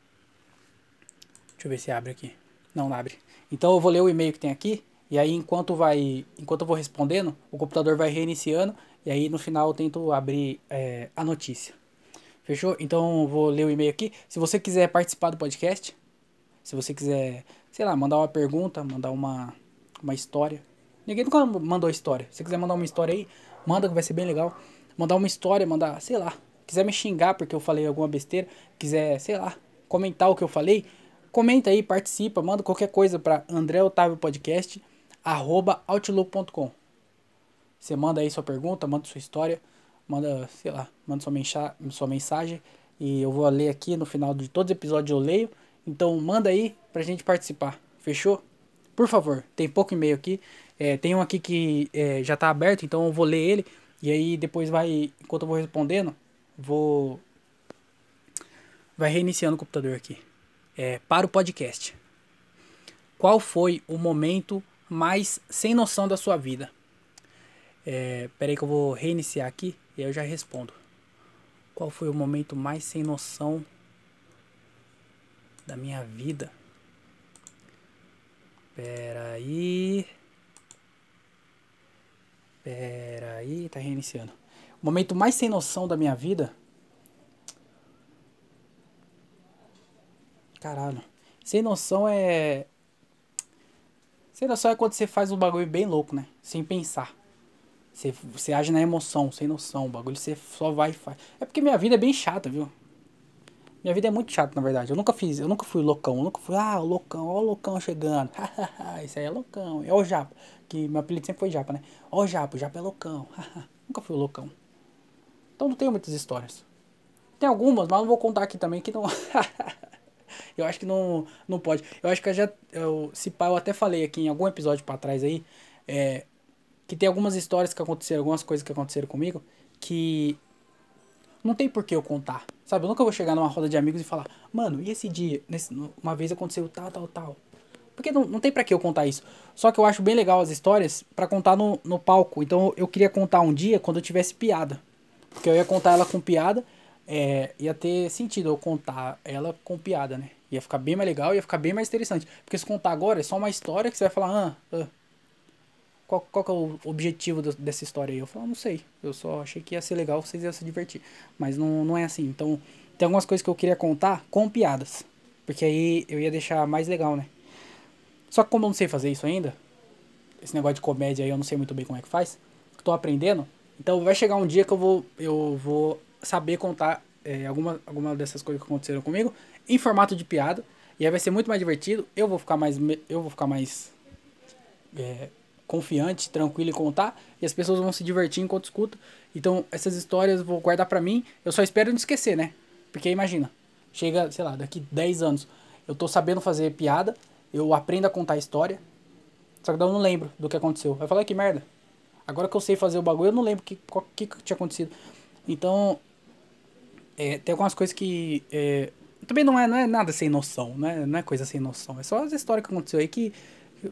Deixa eu ver se abre aqui. Não, não abre. Então eu vou ler o e-mail que tem aqui. E aí, enquanto vai. Enquanto eu vou respondendo, o computador vai reiniciando. E aí no final eu tento abrir é, a notícia. Fechou? Então vou ler o e-mail aqui. Se você quiser participar do podcast, se você quiser, sei lá, mandar uma pergunta, mandar uma, uma história. Ninguém nunca mandou história. Se você quiser mandar uma história aí, manda que vai ser bem legal. Mandar uma história, mandar, sei lá. Quiser me xingar porque eu falei alguma besteira, quiser, sei lá, comentar o que eu falei, comenta aí, participa, manda qualquer coisa para André Otávio Podcast, arroba outlook.com. Você manda aí sua pergunta, manda sua história, manda, sei lá, manda sua, mensa sua mensagem e eu vou ler aqui no final de todos os episódios eu leio. Então manda aí pra gente participar. Fechou? Por favor, tem pouco e-mail aqui. É, tem um aqui que é, já tá aberto, então eu vou ler ele. E aí depois vai, enquanto eu vou respondendo, vou. Vai reiniciando o computador aqui. É, para o podcast. Qual foi o momento mais sem noção da sua vida? É, peraí que eu vou reiniciar aqui e eu já respondo. Qual foi o momento mais sem noção da minha vida? Peraí. Peraí, tá reiniciando. Momento mais sem noção da minha vida? Caralho. Sem noção é. Sem noção é quando você faz um bagulho bem louco, né? Sem pensar. Você, você age na emoção, sem noção. O bagulho você só vai e faz. É porque minha vida é bem chata, viu? Minha vida é muito chata, na verdade. Eu nunca fiz, eu nunca fui loucão. Eu nunca fui, ah, o loucão, ó o loucão chegando. Isso aí é loucão. É o Japa. Que meu apelido sempre foi Japa, né? Ó o Japa, o Japa é loucão. nunca fui loucão. Então não tenho muitas histórias. Tem algumas, mas não vou contar aqui também que não. eu acho que não, não pode. Eu acho que eu já. Eu, se pá, eu até falei aqui em algum episódio para trás aí. É, que tem algumas histórias que aconteceram, algumas coisas que aconteceram comigo. Que não tem por que eu contar. Sabe? Eu nunca vou chegar numa roda de amigos e falar, mano, e esse dia? Nesse, uma vez aconteceu tal, tal, tal. Porque não, não tem para que eu contar isso. Só que eu acho bem legal as histórias para contar no, no palco. Então eu queria contar um dia quando eu tivesse piada. Porque eu ia contar ela com piada, é, ia ter sentido eu contar ela com piada, né? Ia ficar bem mais legal, ia ficar bem mais interessante. Porque se contar agora é só uma história que você vai falar, ah, ah qual, qual que é o objetivo do, dessa história aí? Eu falo, não sei. Eu só achei que ia ser legal, vocês iam se divertir. Mas não, não é assim. Então, tem algumas coisas que eu queria contar com piadas. Porque aí eu ia deixar mais legal, né? Só que como eu não sei fazer isso ainda, esse negócio de comédia aí eu não sei muito bem como é que faz. Tô aprendendo. Então vai chegar um dia que eu vou, eu vou saber contar é, alguma, alguma dessas coisas que aconteceram comigo em formato de piada. E aí vai ser muito mais divertido. Eu vou ficar mais. Eu vou ficar mais. É, confiante, tranquilo em contar, e as pessoas vão se divertir enquanto escutam. Então, essas histórias eu vou guardar para mim, eu só espero não esquecer, né? Porque imagina, chega, sei lá, daqui 10 anos, eu tô sabendo fazer piada, eu aprendo a contar história, só que eu não lembro do que aconteceu. Vai falar que merda. Agora que eu sei fazer o bagulho, eu não lembro o que, que, que tinha acontecido. Então, é, tem algumas coisas que. É, também não é, não é nada sem noção, não é, não é coisa sem noção. É só as histórias que aconteceu aí que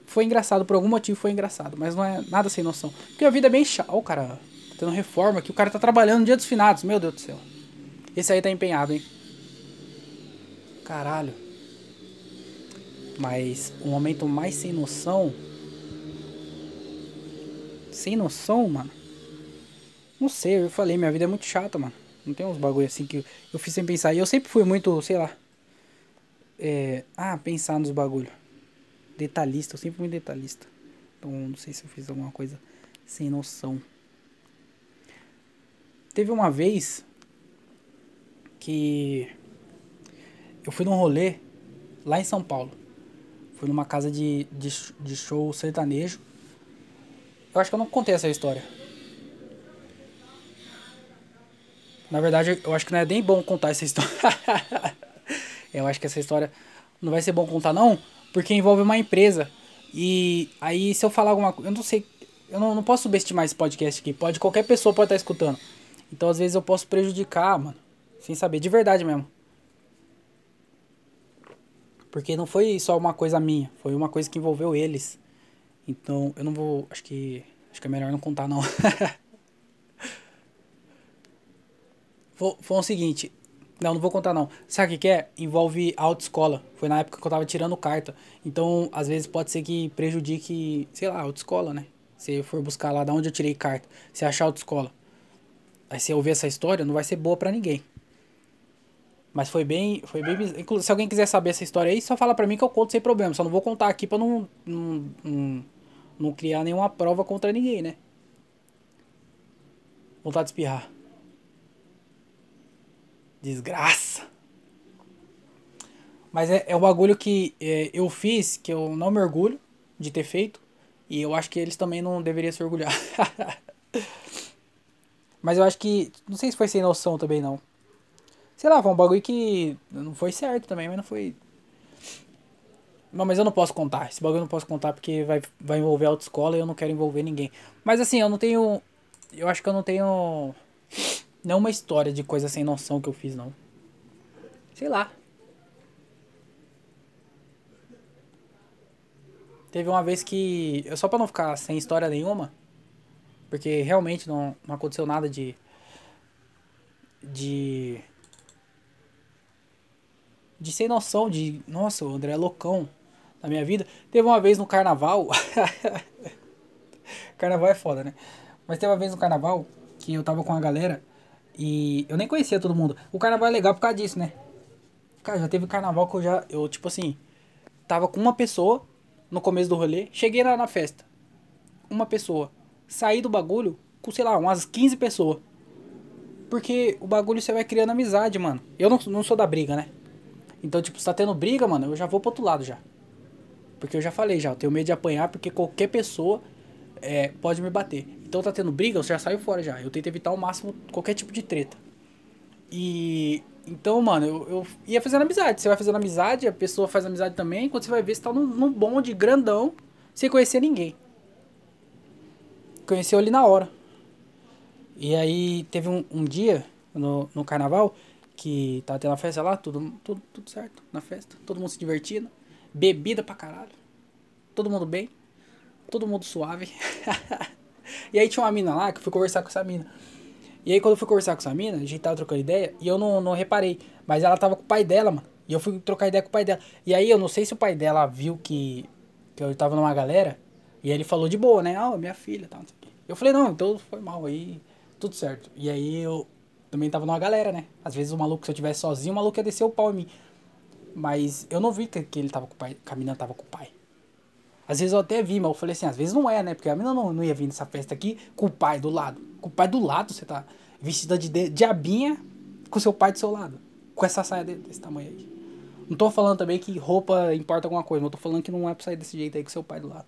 foi engraçado, por algum motivo foi engraçado, mas não é nada sem noção. Porque a vida é bem chata. Ó, o cara tá tendo reforma aqui, o cara tá trabalhando no dia dos finados, meu Deus do céu. Esse aí tá empenhado, hein? Caralho. Mas o momento mais sem noção. Sem noção, mano. Não sei, eu falei, minha vida é muito chata, mano. Não tem uns bagulho assim que eu fiz sem pensar. E eu sempre fui muito, sei lá. É, ah, pensar nos bagulhos detalhista, eu sempre fui detalhista. Então não sei se eu fiz alguma coisa sem noção. Teve uma vez que eu fui num rolê lá em São Paulo. Fui numa casa de, de, de show sertanejo. Eu acho que eu não contei essa história. Na verdade, eu acho que não é nem bom contar essa história. eu acho que essa história não vai ser bom contar, não, porque envolve uma empresa. E aí, se eu falar alguma coisa, eu não sei, eu não, não posso subestimar esse podcast aqui. Pode, qualquer pessoa pode estar escutando. Então, às vezes, eu posso prejudicar, mano, sem saber, de verdade mesmo. Porque não foi só uma coisa minha, foi uma coisa que envolveu eles. Então, eu não vou, acho que, acho que é melhor não contar, não. foi, foi o seguinte, não, não vou contar não. Sabe o que, é? Envolve autoescola. Foi na época que eu tava tirando carta. Então, às vezes pode ser que prejudique, sei lá, autoescola, né? Se for buscar lá de onde eu tirei carta, se achar autoescola. Aí eu ouvir essa história, não vai ser boa para ninguém. Mas foi bem, foi bem Se alguém quiser saber essa história aí, só fala pra mim que eu conto sem problema. Só não vou contar aqui pra não, não, não, não criar nenhuma prova contra ninguém, né? Vontade de espirrar. Desgraça. Mas é, é um bagulho que é, eu fiz, que eu não me orgulho de ter feito. E eu acho que eles também não deveriam se orgulhar. mas eu acho que. Não sei se foi sem noção também, não. Sei lá, foi um bagulho que não foi certo também, mas não foi. Não, mas eu não posso contar. Esse bagulho eu não posso contar porque vai, vai envolver a autoescola e eu não quero envolver ninguém. Mas assim, eu não tenho. Eu acho que eu não tenho não é uma história de coisa sem noção que eu fiz, não. Sei lá. Teve uma vez que. Eu só pra não ficar sem história nenhuma. Porque realmente não, não aconteceu nada de. De. De sem noção, de. Nossa, o André é loucão na minha vida. Teve uma vez no carnaval. carnaval é foda, né? Mas teve uma vez no carnaval que eu tava com a galera. E eu nem conhecia todo mundo. O carnaval é legal por causa disso, né? Cara, já teve carnaval que eu já. Eu, tipo assim. Tava com uma pessoa no começo do rolê. Cheguei lá na festa. Uma pessoa. Saí do bagulho com, sei lá, umas 15 pessoas. Porque o bagulho você vai criando amizade, mano. Eu não, não sou da briga, né? Então, tipo, se tá tendo briga, mano, eu já vou pro outro lado já. Porque eu já falei já, eu tenho medo de apanhar porque qualquer pessoa é, pode me bater. Então tá tendo briga, eu já saio fora já. Eu tento evitar ao máximo qualquer tipo de treta. E. Então, mano, eu, eu ia fazendo amizade. Você vai fazendo amizade, a pessoa faz amizade também. Quando você vai ver, você tá num, num bonde grandão, sem conhecer ninguém. Conheceu ali na hora. E aí teve um, um dia no, no carnaval que tava tendo a festa lá, tudo, tudo, tudo certo na festa, todo mundo se divertindo, bebida pra caralho, todo mundo bem, todo mundo suave. e aí tinha uma mina lá que eu fui conversar com essa mina. E aí quando eu fui conversar com essa mina, a gente tava trocando ideia e eu não, não reparei, mas ela tava com o pai dela, mano. E eu fui trocar ideia com o pai dela. E aí eu não sei se o pai dela viu que, que eu tava numa galera, e ele falou de boa, né? Ah, minha filha, tal, quê. Eu falei, não, então foi mal aí, tudo certo. E aí eu também tava numa galera, né? Às vezes o maluco, se eu tivesse sozinho, o maluco ia descer o pau em mim. Mas eu não vi que, que ele tava com o pai, que a menina tava com o pai. Às vezes eu até vi, mas eu falei assim, às vezes não é, né? Porque a menina não, não ia vir nessa festa aqui com o pai do lado. Com o pai do lado, você tá vestida de, diabinha com seu pai do seu lado. Com essa saia desse tamanho aí. Não tô falando também que roupa importa alguma coisa, mas eu tô falando que não é pra sair desse jeito aí com seu pai do lado.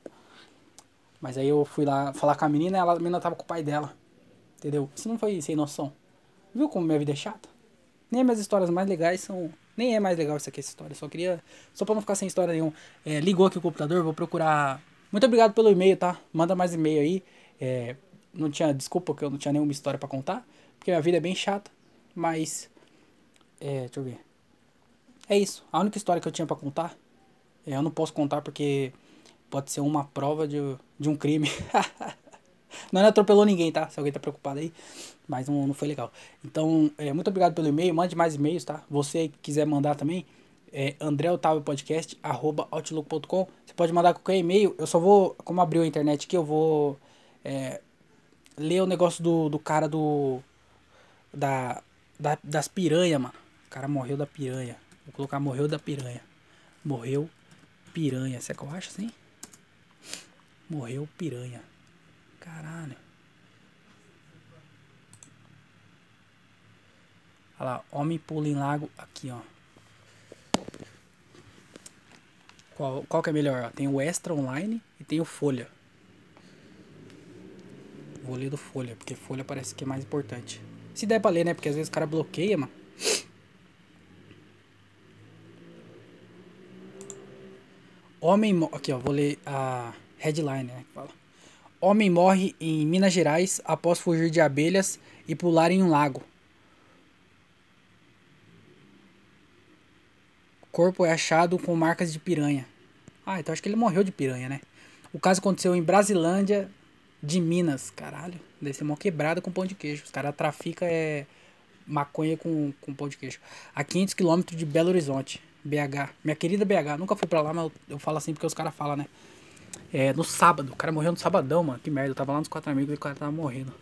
Mas aí eu fui lá falar com a menina ela, a menina tava com o pai dela. Entendeu? Isso não foi sem noção. Viu como minha vida é chata? Nem as minhas histórias mais legais são. Nem é mais legal isso aqui, essa história. Só queria. Só pra não ficar sem história nenhuma. É, ligou aqui o computador, vou procurar. Muito obrigado pelo e-mail, tá? Manda mais e-mail aí. É, não tinha. Desculpa que eu não tinha nenhuma história para contar. Porque minha vida é bem chata. Mas. É, deixa eu ver. É isso. A única história que eu tinha para contar. É, eu não posso contar porque pode ser uma prova de, de um crime. não atropelou ninguém, tá? Se alguém tá preocupado aí. Mas não, não foi legal. Então, é, muito obrigado pelo e-mail. Mande mais e-mails, tá? Você quiser mandar também, é andreotavopodcast.outlook.com. Você pode mandar qualquer e-mail. Eu só vou, como abriu a internet aqui, eu vou é, ler o negócio do, do cara do. Da, da, das piranha, mano. O cara morreu da piranha. Vou colocar morreu da piranha. Morreu piranha. Será que eu acho assim? Morreu piranha. Caralho. Olha lá, homem pula em lago aqui, ó. Qual, qual que é melhor? Tem o Extra Online e tem o Folha. Vou ler do Folha, porque Folha parece que é mais importante. Se der pra ler, né? Porque às vezes o cara bloqueia, mano. Homem. Aqui, ó. Vou ler a headline, né? Fala. Homem morre em Minas Gerais após fugir de abelhas e pular em um lago. corpo é achado com marcas de piranha. Ah, então acho que ele morreu de piranha, né? O caso aconteceu em Brasilândia de Minas. Caralho, deve ser uma quebrada com pão de queijo. Os caras traficam é, maconha com, com pão de queijo. A 500 km de Belo Horizonte, BH. Minha querida BH. Nunca fui pra lá, mas eu falo assim porque os caras falam, né? É, no sábado. O cara morreu no sabadão, mano. Que merda. Eu tava lá nos quatro amigos e o cara tava morrendo.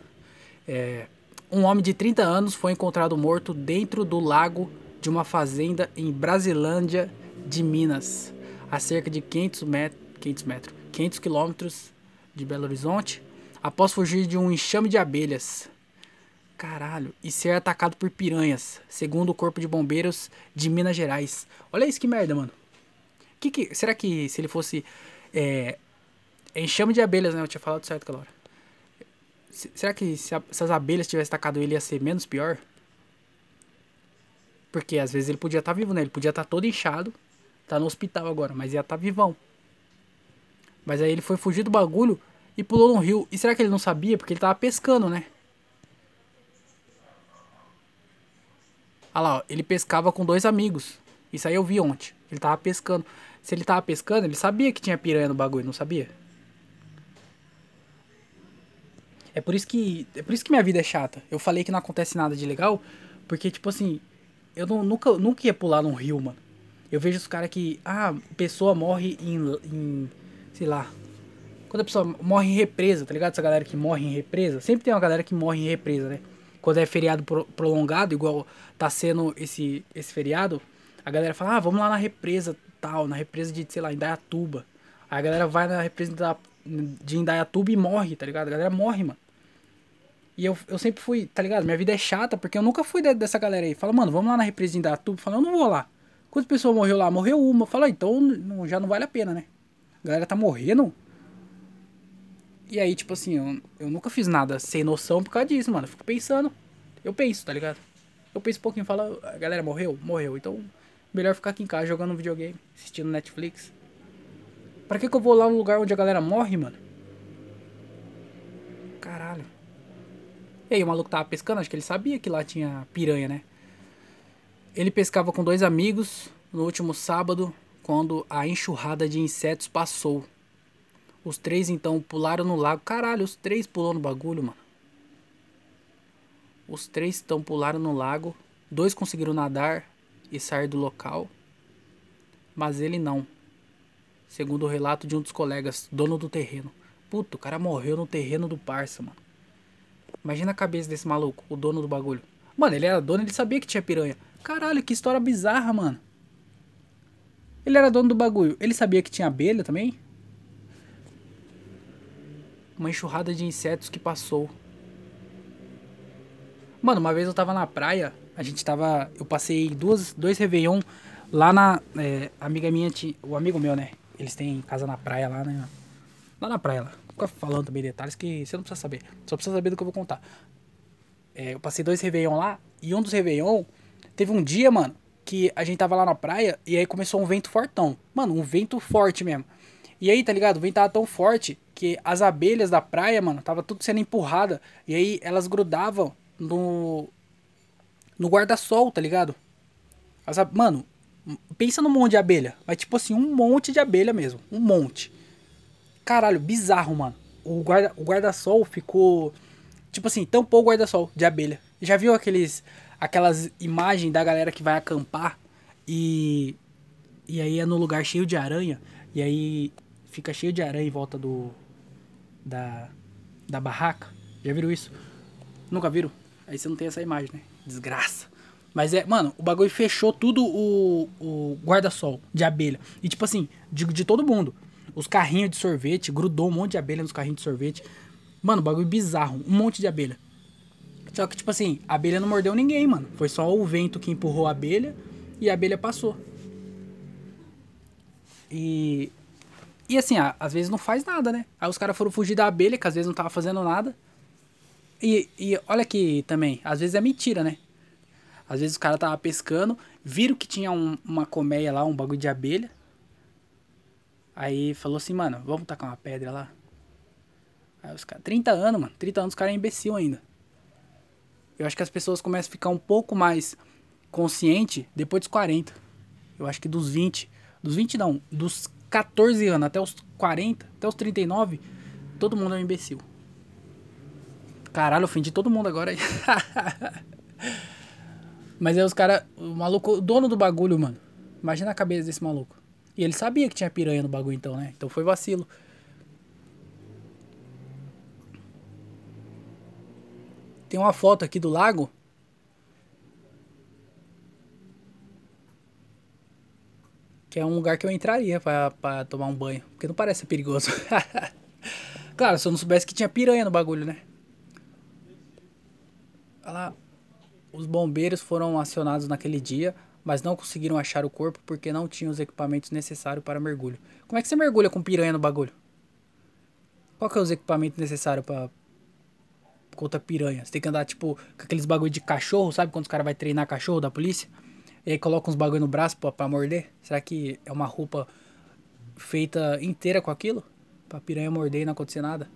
É, um homem de 30 anos foi encontrado morto dentro do lago de uma fazenda em Brasilândia de Minas, a cerca de 500 metros, 500 metros, 500 quilômetros de Belo Horizonte, após fugir de um enxame de abelhas. Caralho, e ser atacado por piranhas, segundo o Corpo de Bombeiros de Minas Gerais. Olha isso que merda, mano. Que que, será que se ele fosse é, enxame de abelhas, né? Eu tinha falado certo aquela hora. Será que se, a, se as abelhas tivessem atacado ele ia ser menos pior? Porque às vezes ele podia estar tá vivo, né? Ele podia estar tá todo inchado, tá no hospital agora, mas ia estar tá vivão. Mas aí ele foi fugir do bagulho e pulou no rio. E será que ele não sabia? Porque ele tava pescando, né? Olha lá, ó, ele pescava com dois amigos. Isso aí eu vi ontem. Ele tava pescando. Se ele tava pescando, ele sabia que tinha piranha no bagulho, não sabia? É por isso que, é por isso que minha vida é chata. Eu falei que não acontece nada de legal, porque tipo assim, eu não, nunca, nunca ia pular num rio, mano. Eu vejo os caras que. Ah, pessoa morre em, em. Sei lá. Quando a pessoa morre em represa, tá ligado? Essa galera que morre em represa. Sempre tem uma galera que morre em represa, né? Quando é feriado pro, prolongado, igual tá sendo esse, esse feriado, a galera fala, ah, vamos lá na represa na represa de, sei lá, Indaiatuba. Aí a galera vai na represa de Indaiatuba e morre, tá ligado? A galera morre, mano. E eu, eu sempre fui, tá ligado? Minha vida é chata, porque eu nunca fui dessa galera aí. Fala, mano, vamos lá na represa de Indatuba. Fala, eu não vou lá. Quantas pessoas morreu lá? Morreu uma. Fala, então não, já não vale a pena, né? A galera tá morrendo. E aí, tipo assim, eu, eu nunca fiz nada sem noção por causa disso, mano. Eu fico pensando. Eu penso, tá ligado? Eu penso um pouquinho falo, a galera morreu? Morreu. Então, melhor ficar aqui em casa jogando videogame, assistindo Netflix. Pra que, que eu vou lá no lugar onde a galera morre, mano? Caralho. E aí, o maluco tava pescando, acho que ele sabia que lá tinha piranha, né? Ele pescava com dois amigos no último sábado, quando a enxurrada de insetos passou. Os três então pularam no lago. Caralho, os três pulou no bagulho, mano. Os três então pularam no lago. Dois conseguiram nadar e sair do local. Mas ele não. Segundo o relato de um dos colegas, dono do terreno. Puta, o cara morreu no terreno do parça, mano. Imagina a cabeça desse maluco, o dono do bagulho. Mano, ele era dono, ele sabia que tinha piranha. Caralho, que história bizarra, mano. Ele era dono do bagulho. Ele sabia que tinha abelha também? Uma enxurrada de insetos que passou. Mano, uma vez eu tava na praia, a gente tava. Eu passei duas, dois Réveillon lá na. É, amiga minha, o amigo meu, né? Eles têm casa na praia lá, né? Lá na praia lá. Fica falando também detalhes que você não precisa saber. Só precisa saber do que eu vou contar. É, eu passei dois Réveillon lá e um dos Réveillon teve um dia, mano, que a gente tava lá na praia e aí começou um vento fortão. Mano, um vento forte mesmo. E aí, tá ligado? O vento tava tão forte que as abelhas da praia, mano, tava tudo sendo empurrada. E aí elas grudavam no. No guarda-sol, tá ligado? As, mano, pensa num monte de abelha. Mas tipo assim, um monte de abelha mesmo. Um monte. Caralho, bizarro, mano. O guarda-sol guarda ficou. Tipo assim, tampou o guarda-sol de abelha. Já viu aqueles. Aquelas imagens da galera que vai acampar e. E aí é no lugar cheio de aranha. E aí fica cheio de aranha em volta do. Da. Da barraca. Já viram isso? Nunca viram? Aí você não tem essa imagem, né? Desgraça. Mas é, mano, o bagulho fechou tudo o, o guarda-sol de abelha. E tipo assim, de, de todo mundo. Os carrinhos de sorvete, grudou um monte de abelha nos carrinhos de sorvete. Mano, bagulho bizarro. Um monte de abelha. Só que, tipo assim, a abelha não mordeu ninguém, mano. Foi só o vento que empurrou a abelha e a abelha passou. E. E assim, às vezes não faz nada, né? Aí os caras foram fugir da abelha, que às vezes não tava fazendo nada. E, e olha que também, às vezes é mentira, né? Às vezes o cara tava pescando, viram que tinha um, uma colmeia lá, um bagulho de abelha. Aí falou assim, mano, vamos tacar uma pedra lá. Aí os caras, 30 anos, mano, 30 anos os caras é imbecil ainda. Eu acho que as pessoas começam a ficar um pouco mais consciente depois dos 40. Eu acho que dos 20, dos 20 não, dos 14 anos até os 40, até os 39, todo mundo é um imbecil. Caralho, ofendi todo mundo agora aí. Mas aí os caras, o maluco, o dono do bagulho, mano. Imagina a cabeça desse maluco. E ele sabia que tinha piranha no bagulho então, né? Então foi vacilo. Tem uma foto aqui do lago. Que é um lugar que eu entraria pra, tomar um banho. Porque não parece perigoso. claro, se eu não soubesse que tinha piranha no bagulho, né? Olha lá. Os bombeiros foram acionados naquele dia, mas não conseguiram achar o corpo porque não tinham os equipamentos necessários para mergulho. Como é que você mergulha com piranha no bagulho? Qual que é os equipamentos necessários para contra piranha? Você tem que andar tipo com aqueles bagulho de cachorro, sabe quando os caras vai treinar cachorro da polícia? E aí coloca uns bagulho no braço para morder? Será que é uma roupa feita inteira com aquilo? Pra piranha morder e não acontecer nada?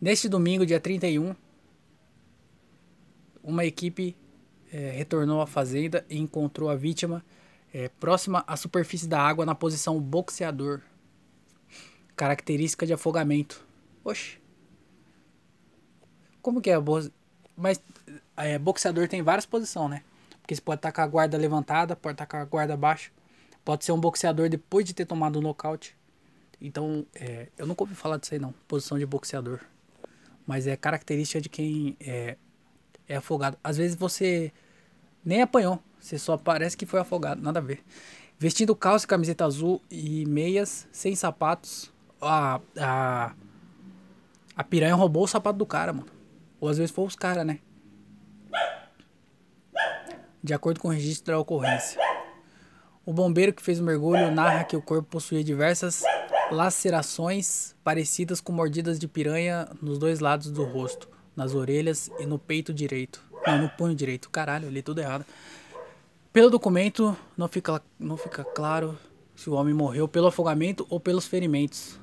Neste domingo, dia 31, uma equipe é, retornou à fazenda e encontrou a vítima é, próxima à superfície da água na posição boxeador. Característica de afogamento. Oxe. Como que é? Mas é, boxeador tem várias posições, né? Porque você pode estar com a guarda levantada, pode estar com a guarda baixa. Pode ser um boxeador depois de ter tomado um nocaute. Então, é, eu nunca ouvi falar disso aí não. Posição de boxeador. Mas é característica de quem é, é afogado. Às vezes você nem apanhou, você só parece que foi afogado, nada a ver. Vestido calça, camiseta azul e meias, sem sapatos. A, a, a piranha roubou o sapato do cara, mano. Ou às vezes foi os caras, né? De acordo com o registro da ocorrência. O bombeiro que fez o mergulho narra que o corpo possuía diversas lacerações parecidas com mordidas de piranha nos dois lados do rosto nas orelhas e no peito direito. Não, no punho direito. Caralho, eu li tudo errado. Pelo documento, não fica, não fica claro se o homem morreu pelo afogamento ou pelos ferimentos.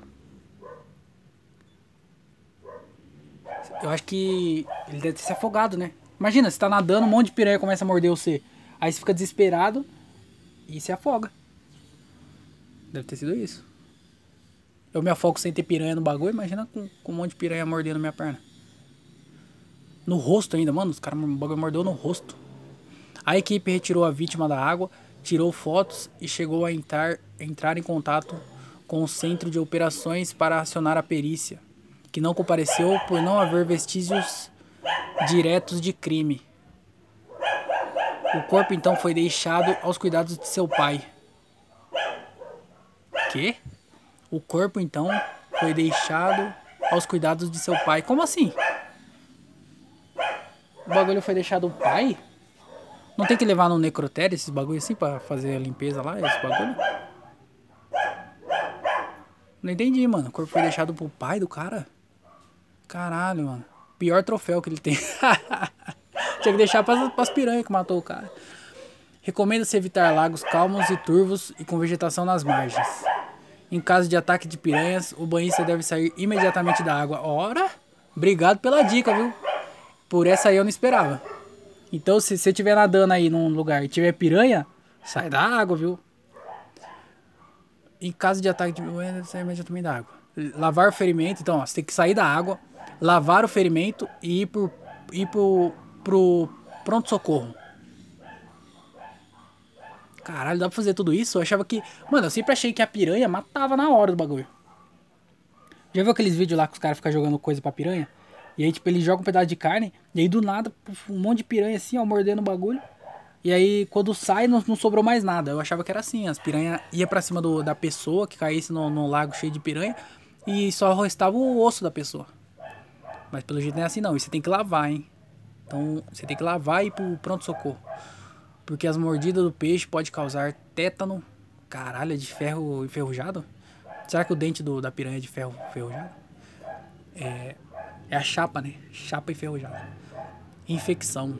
Eu acho que ele deve ter se afogado, né? Imagina, você tá nadando, um monte de piranha começa a morder você. Aí você fica desesperado e se afoga. Deve ter sido isso. Eu me afogo sem ter piranha no bagulho, imagina com, com um monte de piranha mordendo minha perna. No rosto ainda, mano, os caras o bagulho mordeu no rosto. A equipe retirou a vítima da água, tirou fotos e chegou a entrar, entrar em contato com o centro de operações para acionar a perícia, que não compareceu por não haver vestígios diretos de crime. O corpo então foi deixado aos cuidados de seu pai. Que? O corpo então foi deixado aos cuidados de seu pai. Como assim? O bagulho foi deixado pai? Não tem que levar no necrotério esses bagulho assim pra fazer a limpeza lá, esse bagulho? Não entendi, mano. O corpo foi deixado pro pai do cara? Caralho, mano. Pior troféu que ele tem. Tinha que deixar pras, pras piranhas que matou o cara. Recomenda-se evitar lagos calmos e turvos e com vegetação nas margens. Em caso de ataque de piranhas, o banhista deve sair imediatamente da água. Ora, obrigado pela dica, viu? Por essa aí eu não esperava. Então, se você estiver nadando aí num lugar e tiver piranha, sai da água, viu? Em caso de ataque de piranha, sai imediatamente da água. Lavar o ferimento, então, ó, você tem que sair da água, lavar o ferimento e ir pro, ir pro, pro pronto-socorro. Caralho, dá pra fazer tudo isso? Eu achava que. Mano, eu sempre achei que a piranha matava na hora do bagulho. Já viu aqueles vídeos lá que os caras ficam jogando coisa pra piranha? E aí, tipo, ele joga um pedaço de carne, e aí do nada, um monte de piranha assim, ó, mordendo o bagulho. E aí, quando sai, não, não sobrou mais nada. Eu achava que era assim, as piranhas ia pra cima do, da pessoa que caísse no, no lago cheio de piranha, e só restava o osso da pessoa. Mas pelo jeito não é assim não, e você tem que lavar, hein. Então, você tem que lavar e ir pro pronto-socorro. Porque as mordidas do peixe pode causar tétano. Caralho, é de ferro enferrujado? Será que o dente do, da piranha é de ferro enferrujado? É, é a chapa, né? Chapa enferrujada. Infecção.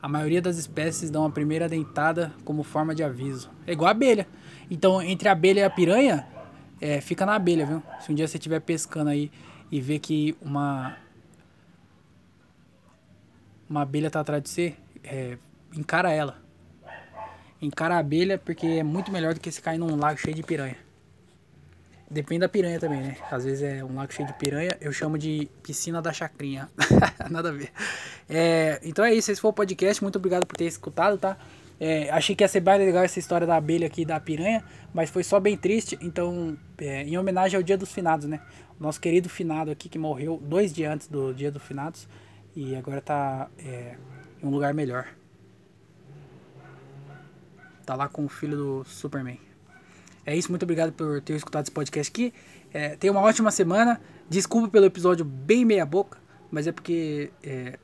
A maioria das espécies dão a primeira dentada como forma de aviso. É igual a abelha. Então, entre a abelha e a piranha, é, fica na abelha, viu? Se um dia você estiver pescando aí e ver que uma uma abelha tá atrás de você, é, encara ela. Encara a abelha porque é muito melhor do que se cair num lago cheio de piranha. Depende da piranha também, né? Às vezes é um lago cheio de piranha, eu chamo de piscina da chacrinha. Nada a ver. É, então é isso, esse foi o podcast. Muito obrigado por ter escutado, tá? É, achei que ia ser bem legal essa história da abelha aqui da piranha, mas foi só bem triste. Então, é, em homenagem ao Dia dos Finados, né? O nosso querido finado aqui que morreu dois dias antes do Dia dos Finados e agora tá é, em um lugar melhor. Tá lá com o filho do Superman. É isso, muito obrigado por ter escutado esse podcast aqui. É, tenha uma ótima semana. Desculpa pelo episódio bem meia boca, mas é porque é,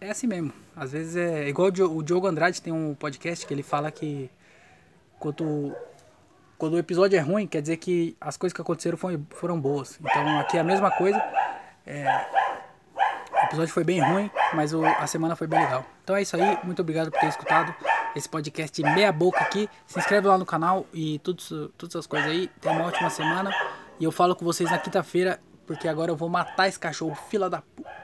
é assim mesmo. Às vezes é igual o Diogo Andrade tem um podcast que ele fala que quando, quando o episódio é ruim, quer dizer que as coisas que aconteceram foram, foram boas. Então aqui é a mesma coisa. É, o episódio foi bem ruim, mas o, a semana foi bem legal. Então é isso aí, muito obrigado por ter escutado esse podcast meia boca aqui. Se inscreve lá no canal e tudo, todas essas coisas aí. Tenha uma ótima semana. E eu falo com vocês na quinta-feira, porque agora eu vou matar esse cachorro, fila da puta.